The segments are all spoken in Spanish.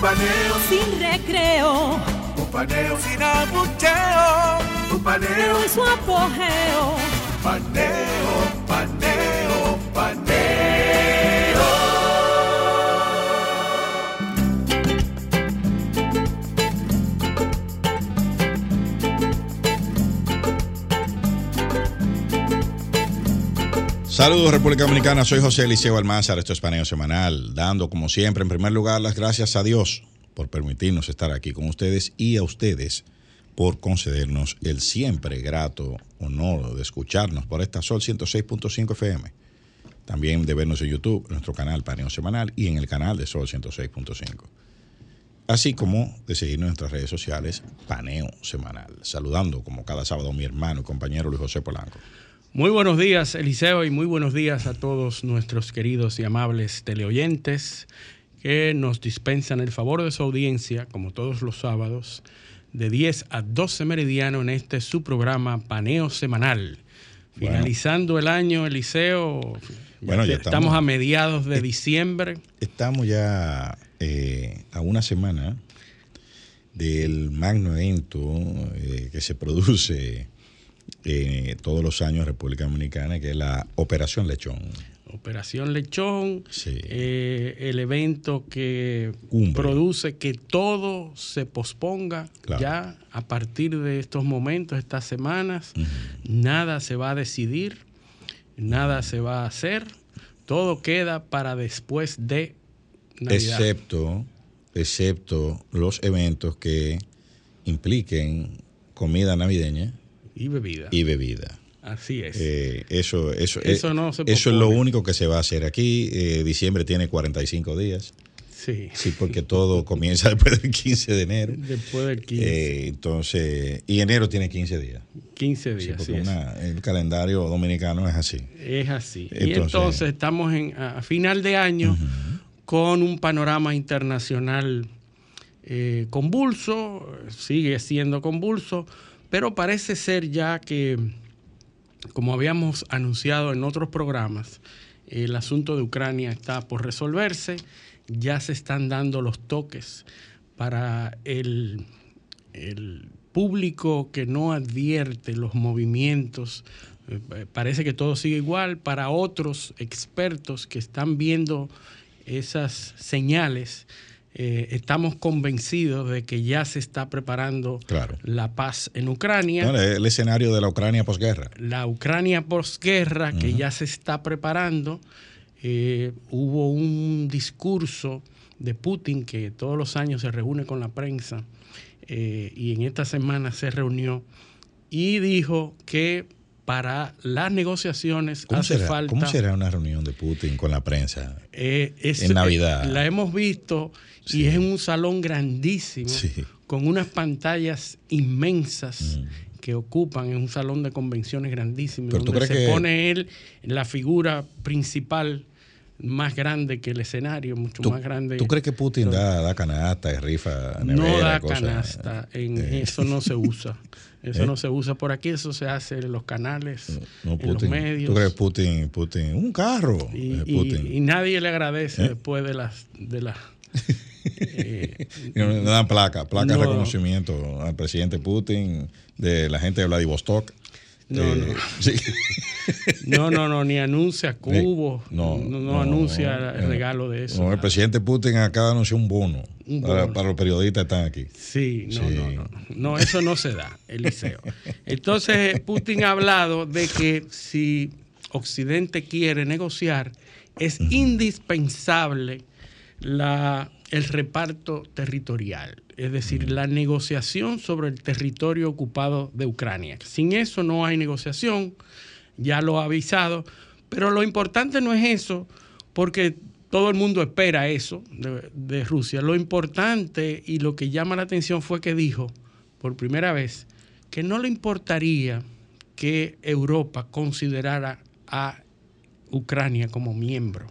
Un paneo Sin recreo. Un paneo sin abucheo. Un paneo En su apogeo. Paneo, Saludos República Dominicana, soy José Eliseo Almanzar, esto es Paneo Semanal, dando como siempre en primer lugar las gracias a Dios por permitirnos estar aquí con ustedes y a ustedes por concedernos el siempre grato honor de escucharnos por esta Sol 106.5 FM. También de vernos en YouTube, nuestro canal Paneo Semanal y en el canal de Sol 106.5. Así como de seguirnos en nuestras redes sociales, Paneo Semanal. Saludando como cada sábado mi hermano y compañero Luis José Polanco. Muy buenos días, Eliseo, y muy buenos días a todos nuestros queridos y amables teleoyentes que nos dispensan el favor de su audiencia, como todos los sábados, de 10 a 12 meridiano en este su programa Paneo Semanal. Bueno. Finalizando el año, Eliseo, Bueno, ya estamos, estamos- a mediados de diciembre. Estamos ya eh, a una semana del magno evento eh, que se produce eh, todos los años en República Dominicana, que es la Operación Lechón. Operación Lechón, Sí. eh, el evento que Cumbre. produce que todo se posponga Claro. ya a partir de estos momentos, estas semanas. Nada se va a decidir, nada se va a hacer, todo queda para después de Navidad. Excepto, excepto los eventos que impliquen comida navideña y bebida. y bebida. Así es. Eh, eso eso, Eso eh, no se eso es lo único que se va a hacer aquí. Eh, diciembre tiene 45 días. sí. Sí, porque todo comienza después del 15 de enero. Después del 15, Eh, entonces, y enero tiene 15 días. 15 Sí, días. porque así es. una- el calendario dominicano es así. Es así. y Entonces- estamos en, a final de año con un panorama internacional eh, convulso, sigue siendo convulso, pero parece ser ya que, como habíamos anunciado en otros programas, el asunto de Ucrania está por resolverse, ya se están dando los toques para el, público que no advierte los movimientos. eh, Parece que todo sigue igual. Para otros expertos que están viendo esas señales, eh, estamos convencidos de que ya se está preparando Claro. la paz en Ucrania No, el escenario de la Ucrania posguerra. la Ucrania posguerra que ya se está preparando. eh, hubo un discurso de Putin que todos los años se reúne con la prensa eh, y en esta semana se reunió y dijo que para las negociaciones ¿Cómo hace será, falta ¿Cómo será una reunión de Putin con la prensa? eh, es- En Navidad. eh, la hemos visto Sí. y es en un salón grandísimo Sí. con unas pantallas inmensas que ocupan en un salón de convenciones grandísimo Mm. Pero donde se que- pone él la figura principal más grande que el escenario, mucho ¿Tú, más grande. tú crees que Putin da, da canasta y rifa no nevera, da cosas? canasta, en Eh. eso no se usa. Eso ¿Eh? no se usa por aquí, eso se hace en los canales, No, en Putin. los medios. ¿Tú crees Putin, Putin, un carro? y, eh, y- Putin. y nadie le agradece ¿Eh? después de las de las No, dan placa, placa de No. reconocimiento al presidente Putin, de la gente de Vladivostok. No, Eh, no. sí. No, no, no, ni anuncia cubo, no, no, anuncia el no. regalo de eso. No, el nada. presidente Putin acaba de anunciar un bono, Un Para, bono. para los periodistas que están aquí. Sí, no, Sí. no, no, no, eso no se da, Eliseo. Entonces, Putin ha hablado de que si Occidente quiere negociar, es indispensable la, el reparto territorial, es decir, la negociación sobre el territorio ocupado de Ucrania. Sin eso no hay negociación, ya lo ha avisado, pero lo importante no es eso, porque todo el mundo espera eso de, Rusia. Lo importante y lo que llama la atención fue que dijo, por primera vez, que no le importaría que Europa considerara a Ucrania como miembro.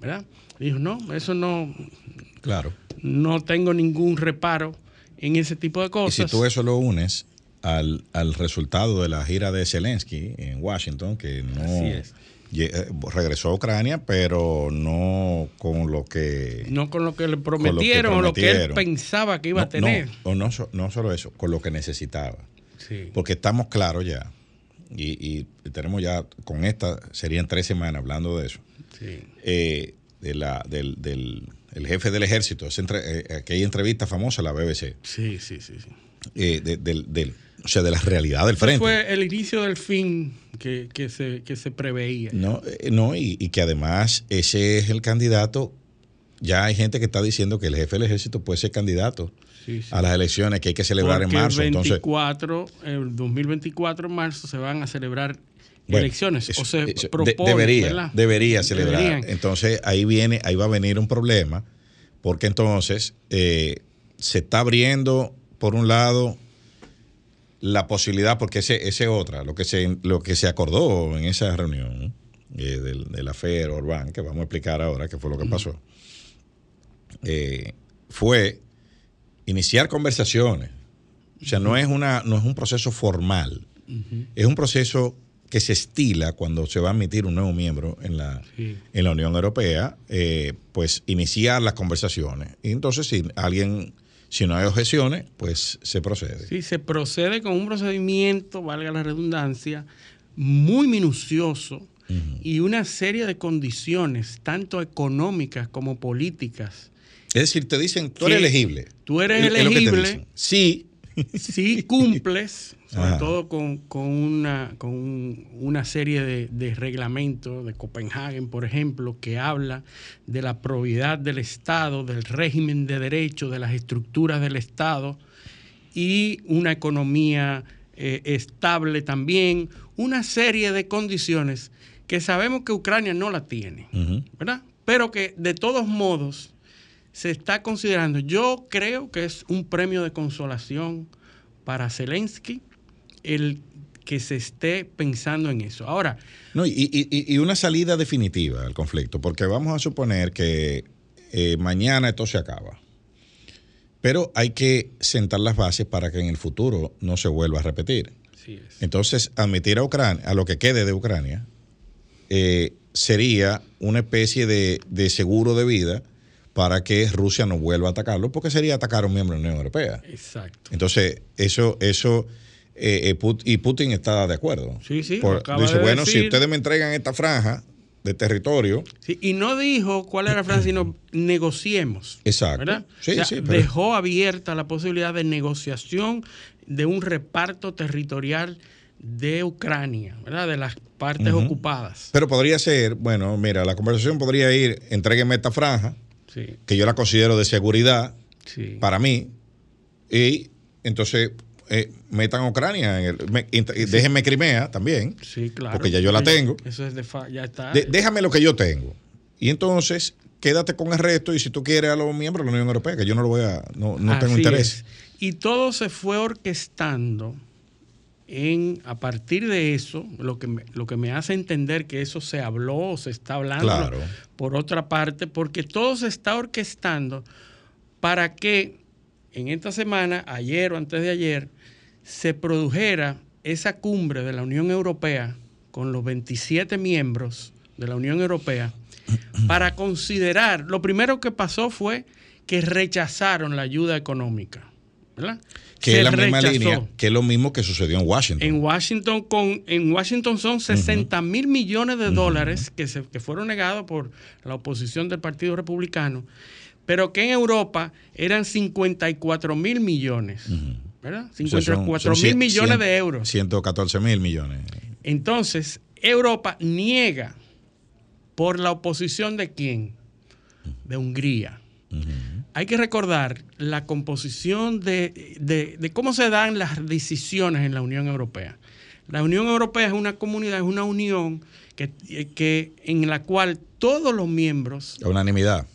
¿Verdad? Dijo, no, eso no. Claro. No tengo ningún reparo en ese tipo de cosas. Y si tú eso lo unes al, al resultado de la gira de Zelensky en Washington, que no eh, regresó a Ucrania, pero no con lo que... No con lo que le prometieron, o lo que él pensaba que iba a tener. No, no, no, solo eso, con lo que necesitaba. Sí. Porque estamos claros ya, y, tenemos ya, con esta, serían tres semanas hablando de eso, sí. eh, de la, del, del el jefe del ejército, entre, eh, aquella entrevista famosa, la BBC. Sí, sí, sí. sí. Eh, del, del, o sea, de la realidad del frente. fue el inicio del fin que, que, se, que se, preveía. No, eh, no y, y, que además ese es el candidato. Ya hay gente que está diciendo que el jefe del ejército puede ser candidato sí, sí. a las elecciones que hay que celebrar Porque en marzo. El 24, Entonces, el 2024 en marzo se van a celebrar bueno, elecciones. Eso, o se eso, propone, de, debería, ¿verdad? debería celebrar. Deberían. Entonces ahí viene, ahí va a venir un problema, porque entonces eh, se está abriendo, por un lado, la posibilidad, porque ese, ese otra, lo que se, lo que se acordó en esa reunión eh, de la FER Orbán, que vamos a explicar ahora qué fue lo que pasó, eh, fue iniciar conversaciones. O sea, no es, una, no es un proceso formal, uh -huh. es un proceso que se estila cuando se va a admitir un nuevo miembro en la, sí. en la Unión Europea, eh, pues iniciar las conversaciones. Y entonces, si alguien si no hay objeciones, pues se procede. Sí, se procede con un procedimiento, valga la redundancia, muy minucioso uh -huh. y una serie de condiciones, tanto económicas como políticas. Es decir, te dicen, tú eres elegible. Tú eres es, elegible. Sí. Si cumples, sobre Ajá. todo con, con, una, con una serie de, de, reglamentos de Copenhague, por ejemplo, que habla de la probidad del Estado, del régimen de derecho, de las estructuras del Estado y una economía eh, estable también, una serie de condiciones que sabemos que Ucrania no la tiene, uh -huh. ¿verdad? Pero que de todos modos se está considerando. Yo creo que es un premio de consolación para Zelensky el que se esté pensando en eso. Ahora. No, y, y, y una salida definitiva al conflicto, porque vamos a suponer que eh, mañana esto se acaba. Pero hay que sentar las bases para que en el futuro no se vuelva a repetir. Es. Entonces, admitir a Ucrania, a lo que quede de Ucrania, eh, sería una especie de, de seguro de vida para que Rusia no vuelva a atacarlo, porque sería atacar a un miembro de la Unión Europea. Exacto. Entonces, eso, eso, eh, eh, Put y Putin está de acuerdo. Sí, sí. Por, dice, de bueno, decir. si ustedes me entregan esta franja de territorio. Sí, y no dijo cuál era la franja, sino negociemos. Exacto. ¿verdad? Sí, o sea, sí, pero... Dejó abierta la posibilidad de negociación de un reparto territorial de Ucrania, ¿verdad? De las partes uh -huh. ocupadas. Pero podría ser, bueno, mira, la conversación podría ir, entréguenme esta franja, sí. que yo la considero de seguridad sí. para mí, y entonces eh, metan a Ucrania, en el, me, sí. déjenme Crimea también, sí, claro. porque ya yo la tengo. Eso es de ya está. De, déjame lo que yo tengo. Y entonces quédate con el resto y si tú quieres a los miembros de la Unión Europea, que yo no lo voy a, no, no tengo interés. Es. Y todo se fue orquestando en, a partir de eso, lo que, me, lo que me hace entender que eso se habló o se está hablando claro. por otra parte, porque todo se está orquestando para que en esta semana, ayer o antes de ayer, se produjera esa cumbre de la Unión Europea con los 27 miembros de la Unión Europea para considerar, lo primero que pasó fue que rechazaron la ayuda económica, ¿verdad? Que es la misma rechazó. línea, que es lo mismo que sucedió en Washington. En Washington, con, en Washington son 60 uh -huh. mil millones de dólares uh -huh. que, se, que fueron negados por la oposición del Partido Republicano, pero que en Europa eran 54 mil millones. Uh -huh. ¿Verdad? 54 mil millones 100, de euros. 114 mil millones. Entonces, Europa niega por la oposición de quién? De Hungría. Hay que recordar la composición de, de, de, cómo se dan las decisiones en la Unión Europea. La Unión Europea es una comunidad, es una unión que, que en la cual todos los miembros A unanimidad.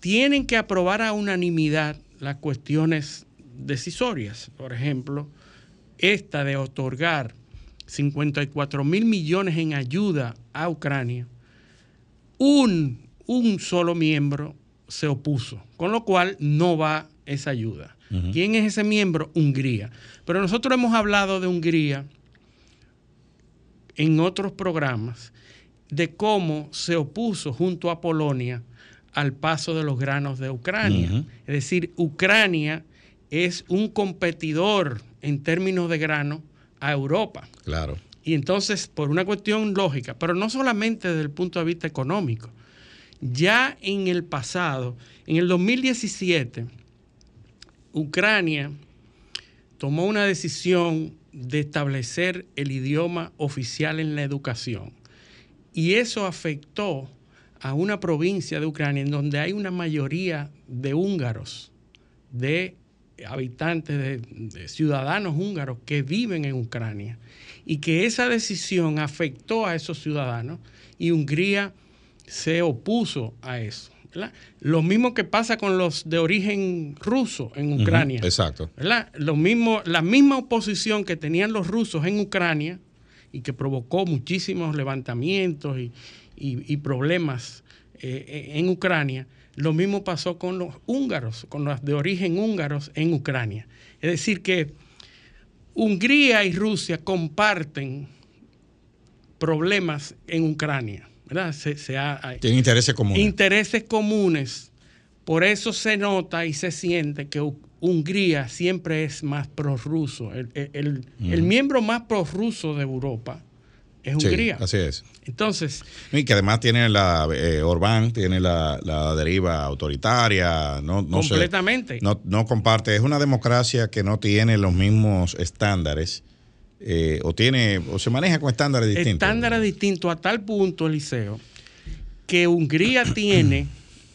tienen que aprobar a unanimidad las cuestiones decisorias. Por ejemplo, esta de otorgar 54 mil millones en ayuda a Ucrania, un, un solo miembro se opuso, con lo cual no va esa ayuda. ¿Quién es ese miembro? Hungría. Pero nosotros hemos hablado de Hungría en otros programas de cómo se opuso junto a Polonia al paso de los granos de Ucrania. Es decir, Ucrania es un competidor en términos de grano a Europa. Claro. Y entonces, por una cuestión lógica, pero no solamente desde el punto de vista económico, ya en el pasado, en el 2017, Ucrania tomó una decisión de establecer el idioma oficial en la educación. Y eso afectó a una provincia de Ucrania en donde hay una mayoría de húngaros, de habitantes, de, de ciudadanos húngaros que viven en Ucrania. Y que esa decisión afectó a esos ciudadanos y Hungría se opuso a eso. ¿verdad? Lo mismo que pasa con los de origen ruso en Ucrania. Exacto. ¿verdad? Lo mismo, la misma oposición que tenían los rusos en Ucrania y que provocó muchísimos levantamientos y, y- y problemas eh, en Ucrania, lo mismo pasó con los húngaros, con los de origen húngaros en Ucrania. Es decir, que Hungría y Rusia comparten problemas en Ucrania. ¿Verdad? Se- se ha- hay- Tienen intereses comunes. intereses comunes. Por eso se nota y se siente que Hungría siempre es más prorruso. El, el- el- el miembro más prorruso de Europa es Sí, Hungría. así es. Entonces, Y que además tiene la eh, Orbán, tiene la, la deriva autoritaria, no, no completamente. no, no comparte, es una democracia que no tiene los mismos estándares eh, o tiene o se maneja con estándares distintos. Estándares distintos a tal punto, Eliseo, que Hungría tiene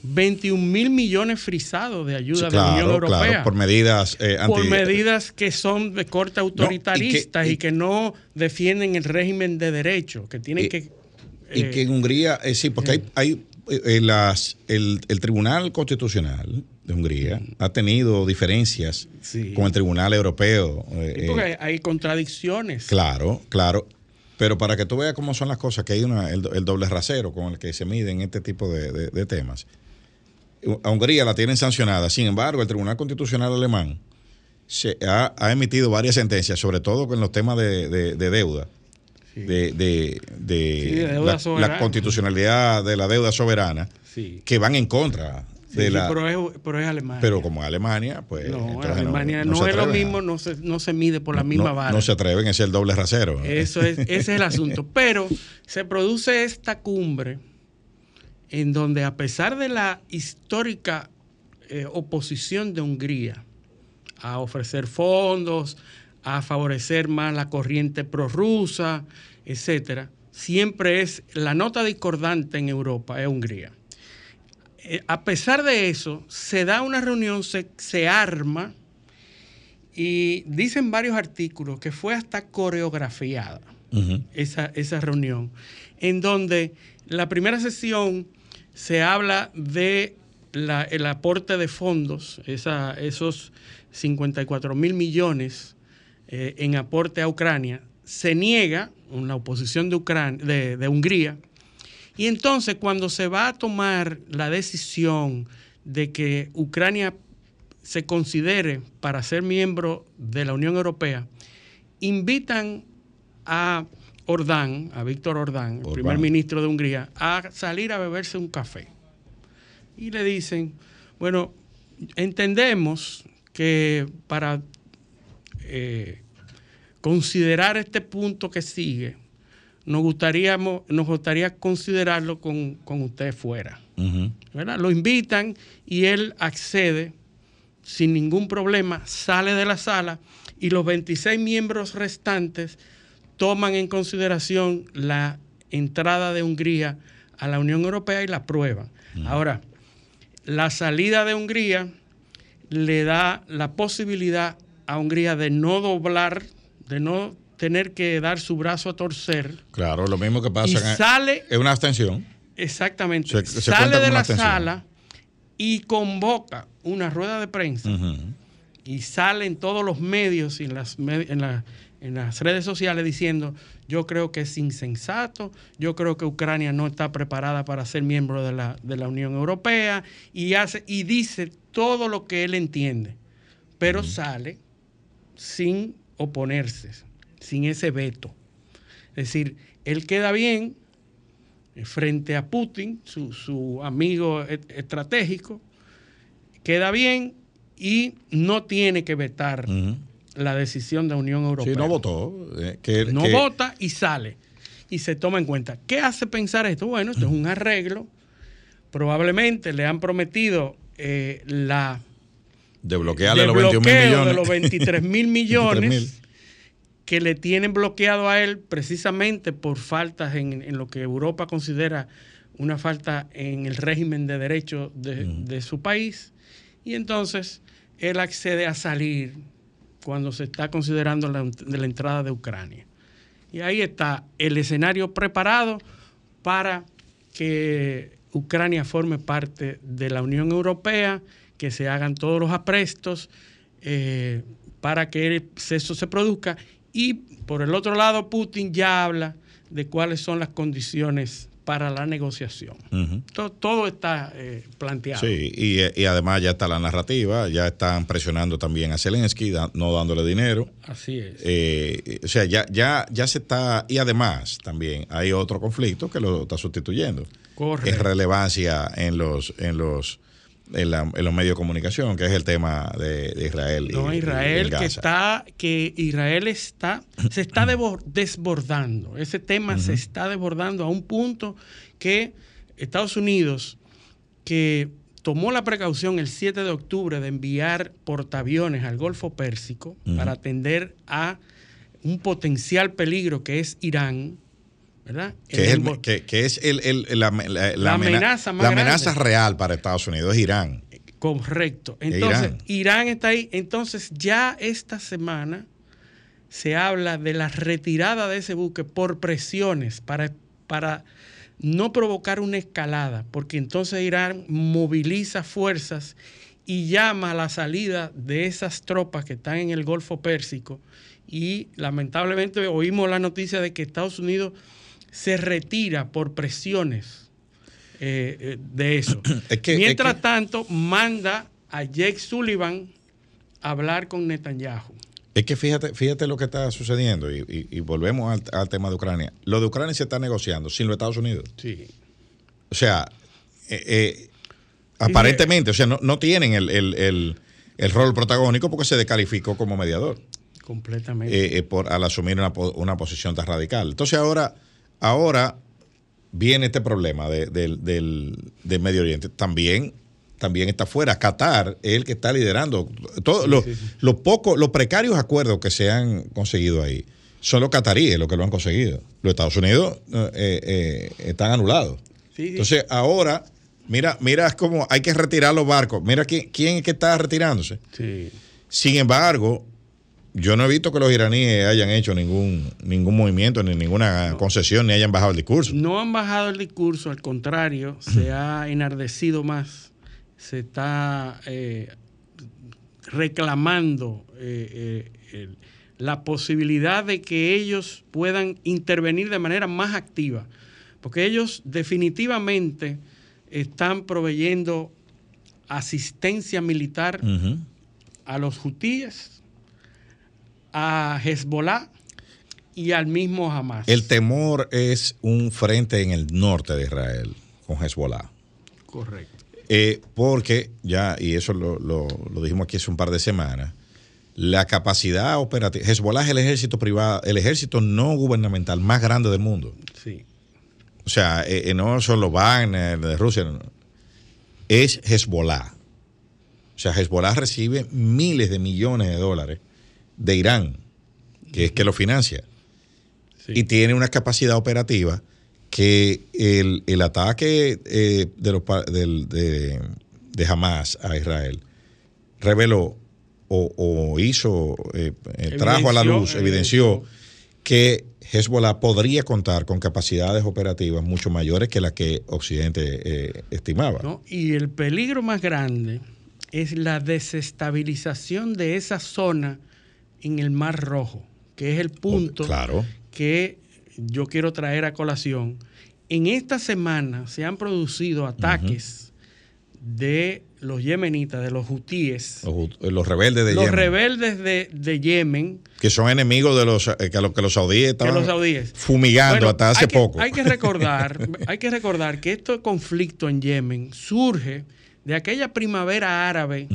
21 mil millones frisados de Sí, ayuda claro, de la Unión Europea. claro, por medidas eh, por medidas que son de corte autoritaristas y, y que, y- no defienden el régimen de derecho, que tienen Y- que... Y eh, que en Hungría, eh, sí, porque hay, hay las, el, el Tribunal Constitucional de Hungría ha tenido diferencias Sí. con el Tribunal Europeo. eh, porque eh, hay, contradicciones. claro, claro. Pero para que tú veas cómo son las cosas, que hay una, el, el doble rasero con el que se miden este tipo de, de- de temas. A Hungría la tienen sancionada. Sin embargo, el Tribunal Constitucional alemán se ha, ha emitido varias sentencias, sobre todo con los temas de, de- de deuda. De, de- de Sí, de deuda la- la, constitucionalidad de la deuda soberana que van en contra Sí, de sí, la pero, es, pero es Alemania. pero como Alemania pues no, Alemania no, es lo a- mismo, no se, no se mide por la misma vara. no se atreven es el doble rasero Eso es, ese es el asunto. Pero se produce esta cumbre en donde a pesar de la histórica eh, oposición de Hungría a ofrecer fondos, a favorecer más la corriente prorrusa, etcétera, siempre es la nota discordante en Europa es Hungría. Eh, a pesar de eso, se da una reunión, se, se arma y dicen varios artículos que fue hasta coreografiada esa, esa reunión, en donde la primera sesión se habla de la- el aporte de fondos, esa- esos 54 mil millones eh, en aporte a Ucrania, se niega en la oposición de, Ucrania, de, de Hungría, y entonces cuando se va a tomar la decisión de que Ucrania se considere para ser miembro de la Unión Europea, invitan a Ordán, a Víctor Ordán, el primer ministro de Hungría, a salir a beberse un café. Y le dicen, bueno, entendemos que para eh, considerar este punto que sigue, nos gustaría, nos gustaría considerarlo con, con usted fuera. Lo invitan y él accede sin ningún problema, sale de la sala y los 26 miembros restantes toman en consideración la entrada de Hungría a la Unión Europea y la aprueban. Ahora, la salida de Hungría le da la posibilidad a Hungría de no doblar, de no tener que dar su brazo a torcer. Claro, lo mismo que pasa. Y en- sale- Es una abstención. Exactamente. Se- se sale de la sala y convoca una rueda de prensa y sale en todos los medios y en las, me- en, la- en las redes sociales diciendo, yo creo que es insensato, yo creo que Ucrania no está preparada para ser miembro de la, de la Unión Europea y, hace, y dice todo lo que él entiende, pero sale sin oponerse, sin ese veto. Es decir, él queda bien eh, frente a Putin, su, su amigo et- estratégico, queda bien y no tiene que vetar la decisión de la Unión Europea. Sí, no votó. eh, que- No que- vota y sale. Y se toma en cuenta. ¿Qué hace pensar esto? Bueno, esto es un arreglo. Probablemente le han prometido eh, la De bloquearle los desbloqueo 21 mil millones. de los 23 mil 23.000. millones que le tienen bloqueado a él precisamente por faltas en, en lo que Europa considera una falta en el régimen de derecho de, de su país. Y entonces él accede a salir cuando se está considerando la, de la entrada de Ucrania. Y ahí está el escenario preparado para que Ucrania forme parte de la Unión Europea, que se hagan todos los aprestos eh, para que eso se produzca. Y por el otro lado, Putin ya habla de cuáles son las condiciones para la negociación. Ujú. To- todo está eh, planteado. Sí, y, y además ya está la narrativa, ya están presionando también a Zelensky, da- no dándole dinero. Así es. Eh, o sea, ya, ya, ya se está, y además también hay otro conflicto que lo está sustituyendo. Correcto. Es relevancia en los, en los, en, la- en los medios de comunicación, que es el tema de, de Israel. y- No, y- Israel y que Gaza. está, que Israel está, se está desbordando. Ese tema se está desbordando a un punto que Estados Unidos, que tomó la precaución el 7 de octubre de enviar portaaviones al Golfo Pérsico para atender a un potencial peligro que es Irán, ¿verdad? Que es, el- que, que es el- el- la, la- la La amena- amenaza más la amenaza real para Estados Unidos es Irán. Correcto. Entonces, Irán. Irán. está ahí. Entonces, ya esta semana se habla de la retirada de ese buque por presiones para, para no provocar una escalada, porque entonces Irán moviliza fuerzas y llama a la salida de esas tropas que están en el Golfo Pérsico. Y lamentablemente oímos la noticia de que Estados Unidos se retira por presiones eh, eh, de eso. Es que- Mientras es que- tanto, manda a Jake Sullivan a hablar con Netanyahu. Es que fíjate, fíjate lo que está sucediendo y, y- y volvemos al, al tema de Ucrania. Lo de Ucrania se está negociando sin los Estados Unidos. Sí. O sea, eh, eh, aparentemente, o sea, no, no tienen el, el- el- el rol protagónico porque se descalificó como mediador Completamente. eh, por, al asumir una posición tan radical. Entonces ahora, ahora viene este problema de- del, del- del Medio Oriente. También, también está fuera. Qatar es el que está liderando. Todo, lo- Los pocos, los precarios acuerdos que se han conseguido ahí son los cataríes los que lo han conseguido. Los Estados Unidos eh, eh, están anulados. Entonces ahora, mira, mira cómo hay que retirar los barcos. Mira quién, quién es que está retirándose. sí. Sin embargo, yo no he visto que los iraníes hayan hecho ningún, ningún movimiento, ni ninguna concesión, ni hayan bajado el discurso. No han bajado el discurso, al contrario, se ha enardecido más, se está eh, reclamando eh, eh, la posibilidad de que ellos puedan intervenir de manera más activa, porque ellos definitivamente están proveyendo asistencia militar a los hutíes, a Hezbollah y al mismo Hamas. El temor es un frente en el norte de Israel con Hezbollah. Correcto. Eh, porque ya, y eso lo, lo- lo dijimos aquí hace un par de semanas, la capacidad operativa. Hezbollah es el ejército privado, el ejército no gubernamental más grande del mundo. Sí. O sea, eh, eh, no son los Wagner de Rusia, no. es Hezbollah. O sea, Hezbollah recibe miles de millones de dólares de Irán, que es que lo financia. Sí. Y tiene una capacidad operativa que el, el ataque eh, de, los, del- de, de Hamas a Israel reveló o, o hizo, eh, eh, trajo a la luz, evidenció evidenció. que Hezbollah podría contar con capacidades operativas mucho mayores que las que Occidente eh, estimaba. ¿no? Y el peligro más grande es la desestabilización de esa zona en el Mar Rojo, que es el punto claro. que yo quiero traer a colación. En esta semana se han producido ataques de los yemenitas, de los hutíes, Los, los rebeldes de los Yemen, rebeldes de, de Yemen, que son enemigos de los eh, que, los, que los saudíes estaban los saudíes. fumigando Bueno, hasta hace hay que- poco. Hay que recordar, hay que recordar que este conflicto en Yemen surge de aquella primavera árabe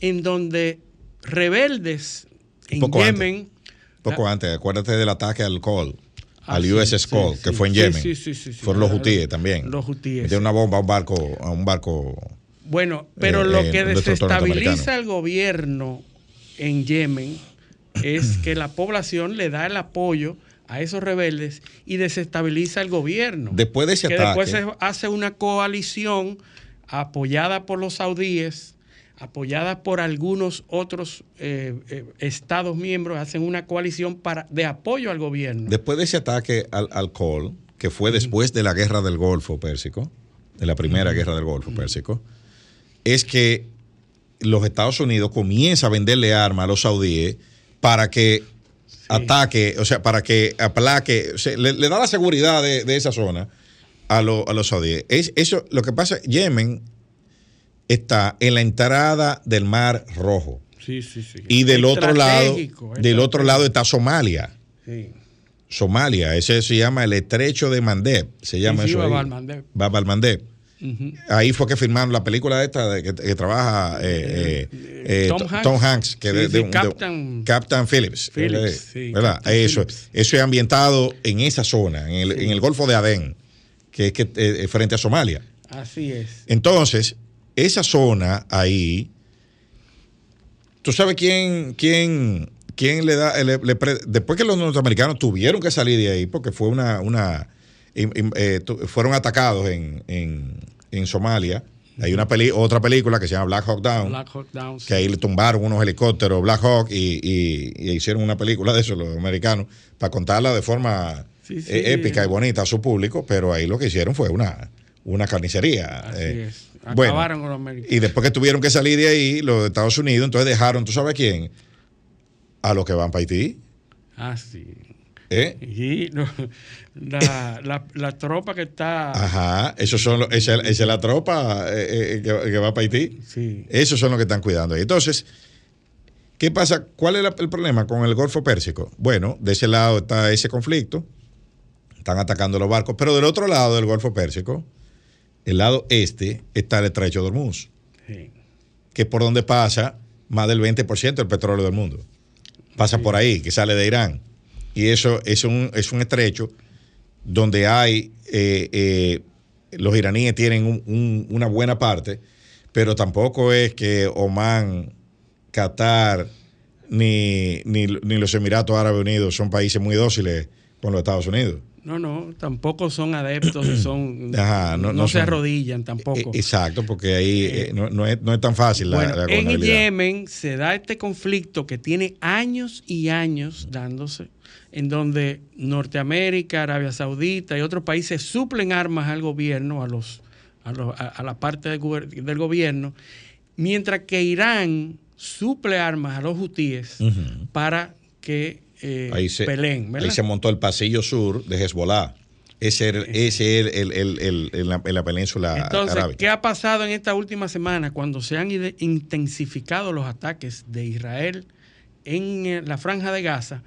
en donde rebeldes en poco Yemen Poco antes, acuérdate del ataque al Col, Ah, al sí, USS sí, Col, sí, que fue en Yemen. sí, sí, sí, sí. Fueron los hutíes también. los hutíes. Metieron una bomba a un barco, a un barco. Bueno, pero Eh, lo eh, que desestabiliza al gobierno en Yemen es que la población le da el apoyo a esos rebeldes y desestabiliza el gobierno. Después de ese que ataque. después se hace una coalición apoyada por los saudíes, apoyada por algunos otros eh, eh, estados miembros, hacen una coalición para, de apoyo al gobierno. Después de ese ataque al, al Col, que fue después de la guerra del Golfo Pérsico, de la primera guerra del Golfo Pérsico, es que los Estados Unidos comienza a venderle armas a los saudíes para que ataque, o sea, para que aplaque, o sea, le, le da la seguridad de, de esa zona a, lo- a los saudíes. Es, eso, lo que pasa, Yemen está en la entrada del Mar Rojo. Sí, sí, sí. Y del otro lado, del otro lado está Somalia. Sí. Somalia, ese se llama el estrecho de Mandeb, se llama sí, eso. ahí. Bab. Ujú. Ahí fue que firmaron la película esta de que, que trabaja eh, eh, eh, Tom Hanks. Tom Hanks, que Sí, de, sí, de- de- Captain- Captain Phillips, Phillips, sí, ¿verdad? Captain Eso, Phillips. eso es ambientado en esa zona, en el, en el Golfo de Adén, que es que frente a Somalia. Así es. Entonces, esa zona ahí, ¿tú sabes quién, quién, quién le da, le- le pre- después que los norteamericanos tuvieron que salir de ahí, porque fue una, una eh, fueron atacados en, en, en Somalia, hay una peli, otra película que se llama Black Hawk Down, Black Hawk Down. que ahí le tumbaron unos helicópteros Black Hawk y, y- y hicieron una película de eso los americanos, para contarla de forma Sí, sí. eh, épica y bonita a su público, pero ahí lo que hicieron fue una, una carnicería. Así eh, es. Bueno, Acabaron con los americanos. y después que tuvieron que salir de ahí, los de Estados Unidos, entonces dejaron, ¿tú sabes quién? A los que van para Haití. Ah, sí. ¿eh? Y no, la, la, la tropa que está. Ajá, esos son los- esa, esa es la tropa eh, eh, que, que va para Haití. Sí. Esos son los que están cuidando ahí. Entonces, ¿qué pasa? ¿Cuál es la- el problema con el Golfo Pérsico? Bueno, de ese lado está ese conflicto, están atacando los barcos, pero del otro lado del Golfo Pérsico, el lado este, está el estrecho de Hormuz. sí. que es por donde pasa más del 20% del petróleo del mundo. Pasa por ahí, que sale de Irán. Y eso es un, es un estrecho donde hay, eh, eh, los iraníes tienen un- un- una buena parte, pero tampoco es que Oman, Qatar, ni, ni, ni los Emiratos Árabes Unidos son países muy dóciles con los Estados Unidos. No, no, tampoco son adeptos, son, Ajá, no- no, no se son- arrodillan tampoco. Eh, Exacto, porque ahí eh, no, no es, no es tan fácil la, bueno, la en. Yemen se da este conflicto que tiene años y años dándose, en donde Norteamérica, Arabia Saudita y otros países suplen armas al gobierno, a los a, los- a- a la parte del, gobierno, mientras que Irán suple armas a los hutíes para que eh, ahí se, ahí se montó el pasillo sur de Hezbollah. Ese era el, el- el- el- la, la península Entonces, arábica. ¿qué ha pasado en esta última semana cuando se han intensificado los ataques de Israel en eh, la franja de Gaza?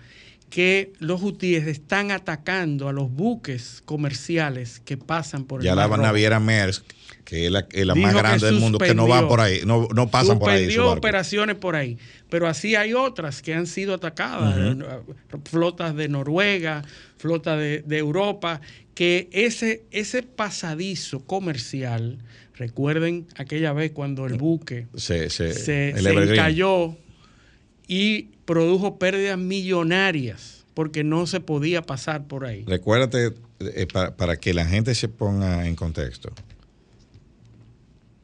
Que los hutíes están atacando a los buques comerciales que pasan por el Ya la naviera Maersk, que es la, es la Dijo más grande del mundo, que no van por ahí, no, no pasan por ahí. su Suspendió operaciones por ahí. Pero así hay otras que han sido atacadas. eh, Flotas de Noruega, flotas de, de Europa, que ese, ese pasadizo comercial, recuerden aquella vez cuando el buque Se, se, se, el se Evergreen. encalló y produjo pérdidas millonarias porque no se podía pasar por ahí. Recuérdate, eh, para, para que la gente se ponga en contexto.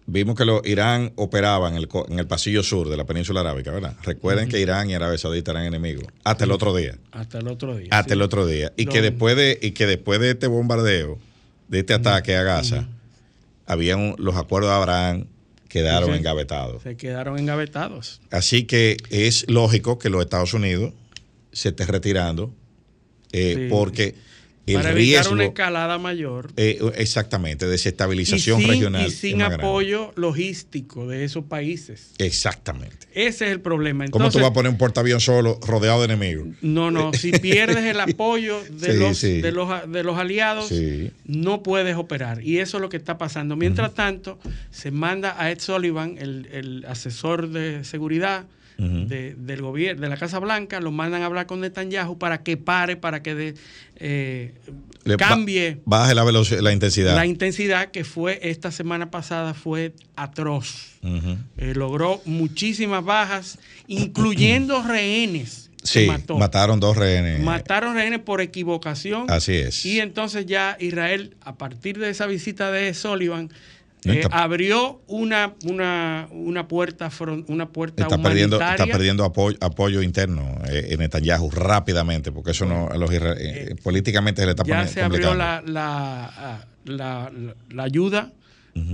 Vimos que lo, Irán operaba en el, en el pasillo sur de la península arábica, ¿verdad? Recuerden que Irán y Arabia Saudita eran enemigos hasta el otro día. Hasta el otro día. Hasta sí. el otro día. Y que después de, y que después de este bombardeo, de este ataque a Gaza, habían los acuerdos de Abraham quedaron engavetados. Se quedaron engavetados. Así que es lógico que los Estados Unidos se esté retirando eh, Sí. porque el para evitar riesgo una escalada mayor. eh, exactamente Y desestabilización sin, regional y sin grande. apoyo logístico de esos países. Exactamente. Ese es el problema. ¿Cómo tú vas a poner un portaavión solo rodeado de enemigos? No, no. Si pierdes el apoyo de, Sí, los, sí. De, los, de los aliados, Sí. no puedes operar. Y eso es lo que está pasando. Mientras tanto, se manda a Ed Sullivan, el, el asesor de seguridad de, del gobierno, de la Casa Blanca, lo mandan a hablar con Netanyahu para que pare, para que de- eh, Le ba- cambie baje la velocidad, la intensidad. la intensidad que fue esta semana pasada fue atroz. Eh, logró muchísimas bajas, incluyendo rehenes. Sí, mató. mataron dos rehenes. Mataron rehenes por equivocación. Así es. Y entonces ya Israel, a partir de esa visita de Sullivan, eh, abrió una, una, una puerta una puerta Está perdiendo, humanitaria. está perdiendo apoyo, apoyo interno eh, en Netanyahu rápidamente, porque eso no, a los eh, políticamente se le está ya poniendo se abrió la, la, ah, la- la- la ayuda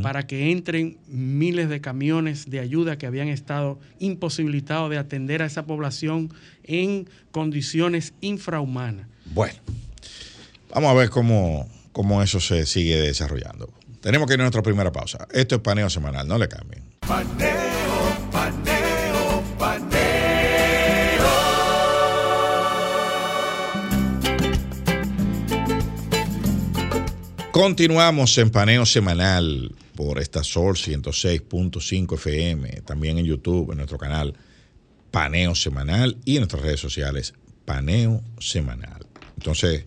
para que entren miles de camiones de ayuda que habían estado imposibilitados de atender a esa población en condiciones infrahumanas. Bueno, vamos a ver cómo, cómo eso se sigue desarrollando. Tenemos que ir a nuestra primera pausa. Esto es paneo semanal, no le cambien. Paneo, paneo, paneo. Continuamos en paneo semanal por esta Sol 106.5 FM, también en YouTube, en nuestro canal Paneo Semanal y en nuestras redes sociales Paneo Semanal. Entonces,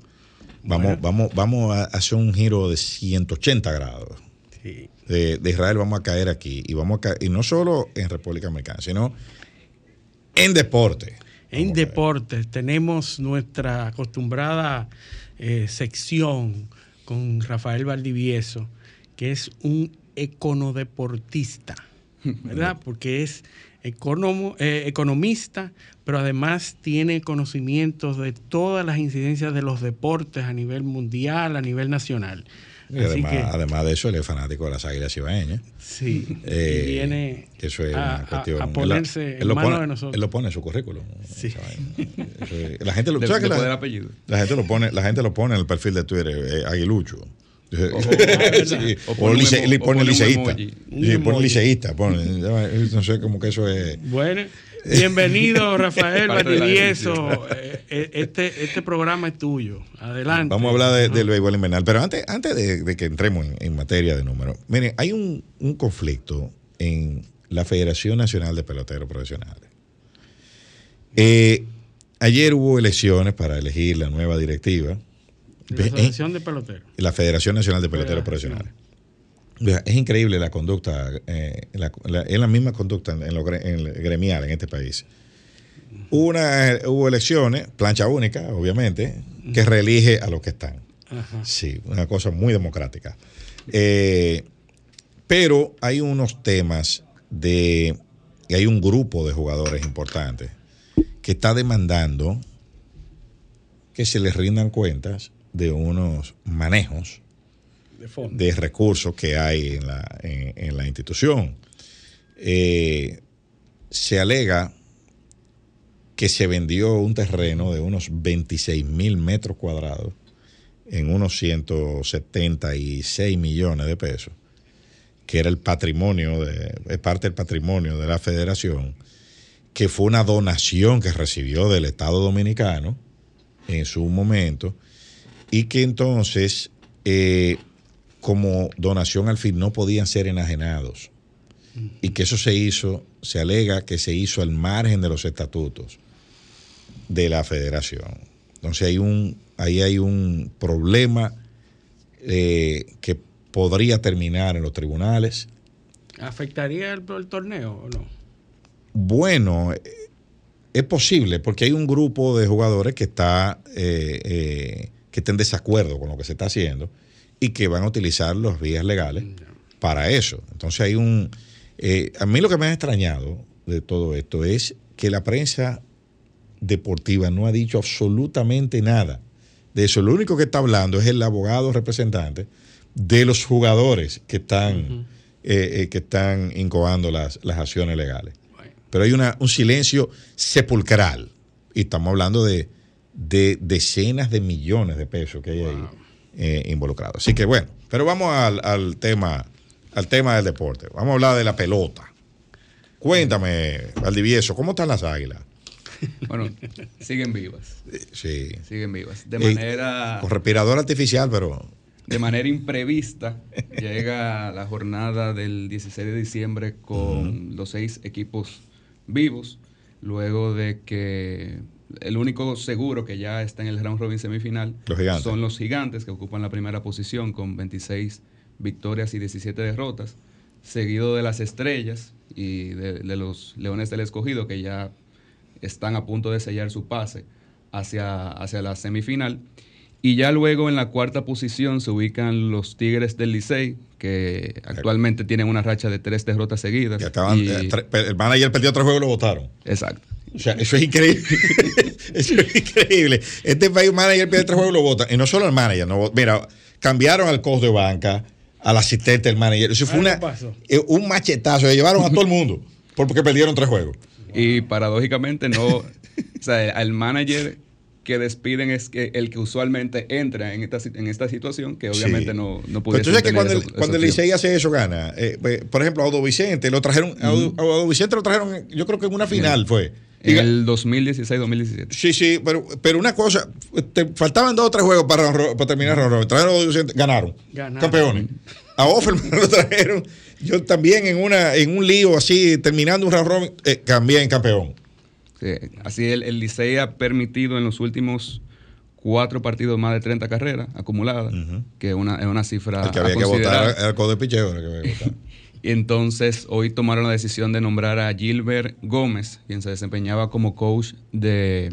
vamos, vamos, vamos a hacer un giro de 180 grados. De, de Israel vamos a caer aquí y vamos a caer, y no solo en República Dominicana, sino en deporte. En deportes tenemos nuestra acostumbrada eh, sección con Rafael Valdivieso, que es un econodeportista, ¿verdad? Porque es economo- eh, economista, pero además tiene conocimientos de todas las incidencias de los deportes a nivel mundial, a nivel nacional. Y Así además, que, además de eso, él es fanático de las águilas ibaeñas. sí, Eh, y viene que eso es a, una a- cuestión. a Él- ponerse él en manos pone- de nosotros. Él lo pone en su currículum. Sí. Eso es- la gente lo, De- ¿sabes que después la, del apellido. la gente lo pone, la gente lo pone en el perfil de Twitter, eh, Aguilucho. Sí. O lice- le pone liceísta. pone liceísta. Pone, no sé, como que eso es. Bueno, bienvenido Rafael Valdivieso. Eh, eh, Este, este programa es tuyo. Adelante. Vamos a hablar de- del béisbol invernal. Pero antes, antes de, de que entremos en, en materia de números, miren, hay un, un conflicto en la Federación Nacional de Peloteros Profesionales. Eh, ayer hubo elecciones para elegir la nueva directiva. La Eh, Asociación de Peloteros. la Federación Nacional de Peloteros. Profesionales. Es increíble la conducta, eh, la- la- es la misma conducta en, lo en el gremial en este país. Hubo, una- hubo elecciones, plancha única, obviamente, que reelige a los que están. Ajá. Sí, una cosa muy democrática. Eh, pero hay unos temas de. y hay un grupo de jugadores importantes que está demandando que se les rindan cuentas de unos manejos De recursos que hay en la, en, en la institución. Eh, se alega que se vendió un terreno de unos 26 mil metros cuadrados en unos 176 millones de pesos, que era el patrimonio, de, es parte del patrimonio de la federación, que fue una donación que recibió del Estado Dominicano en su momento, y que entonces, eh, como donación al fin, no podían ser enajenados. Y que eso se hizo, se alega que se hizo al margen de los estatutos de la federación. Entonces hay un, ahí hay un problema eh, que podría terminar en los tribunales. ¿Afectaría el, el torneo o no? Bueno, eh, es posible porque hay un grupo de jugadores que está eh, eh, que está en desacuerdo con lo que se está haciendo y que van a utilizar las vías legales para eso. Entonces hay un... eh, a mí lo que me ha extrañado de todo esto es que la prensa deportiva no ha dicho absolutamente nada de eso. Lo único que está hablando es el abogado representante de los jugadores que están, eh, eh, que están incoando las, las acciones legales. Pero hay una, un silencio sepulcral. Y estamos hablando de, de decenas de millones de pesos que hay ahí eh, involucrados. Así que bueno, pero vamos al, al tema, al tema del deporte. Vamos a hablar de la pelota. Cuéntame, Valdivieso, ¿cómo están las águilas? Bueno, siguen vivas. Sí. Siguen vivas. De Eh, manera, Con respirador artificial, pero de manera imprevista, llega la jornada del 16 de diciembre con los seis equipos vivos, luego de que el único seguro que ya está en el round robin semifinal Los son los gigantes que ocupan la primera posición con 26 victorias y 17 derrotas, seguido de las estrellas y de, de los leones del escogido que ya están a punto de sellar su pase hacia, hacia la semifinal. Y ya luego en la cuarta posición se ubican los Tigres del Licey, que actualmente tienen una racha de tres derrotas seguidas. Y- eh, el manager perdió tres juegos y lo votaron. exacto. O sea, eso es increíble. eso es increíble. Este país, un manager pierde tres juegos y lo votan. Y no solo al manager. No, mira, cambiaron al coach de banca, al asistente del manager. Eso fue una, eh, un machetazo. Se llevaron a todo el mundo porque perdieron tres juegos. Y paradójicamente no, o sea, al manager que despiden es que el que usualmente entra en esta, en esta situación, que obviamente Sí. no, no Pero pudiese tú sabes que cuando, el, cuando el. Licey hace eso, gana. Eh, eh, por ejemplo, a Audo Vicente lo trajeron. a Audo Vicente lo trajeron, yo creo que en una final fue. En el 2016-2017. Sí, sí, pero, pero una cosa, te faltaban dos o tres juegos para, para terminar round robin. Trajeron ganaron. Ganaron. Campeones. A Offerman lo trajeron. Yo también en una en un lío así, terminando un round robin, eh, también campeón. Sí, así el, el Licey ha permitido en los últimos cuatro partidos más de 30 carreras acumuladas, que es una, es una cifra El que a había que votar era el codo de picheo. que había que votar. Y entonces hoy tomaron la decisión de nombrar a Gilbert Gómez, quien se desempeñaba como coach de,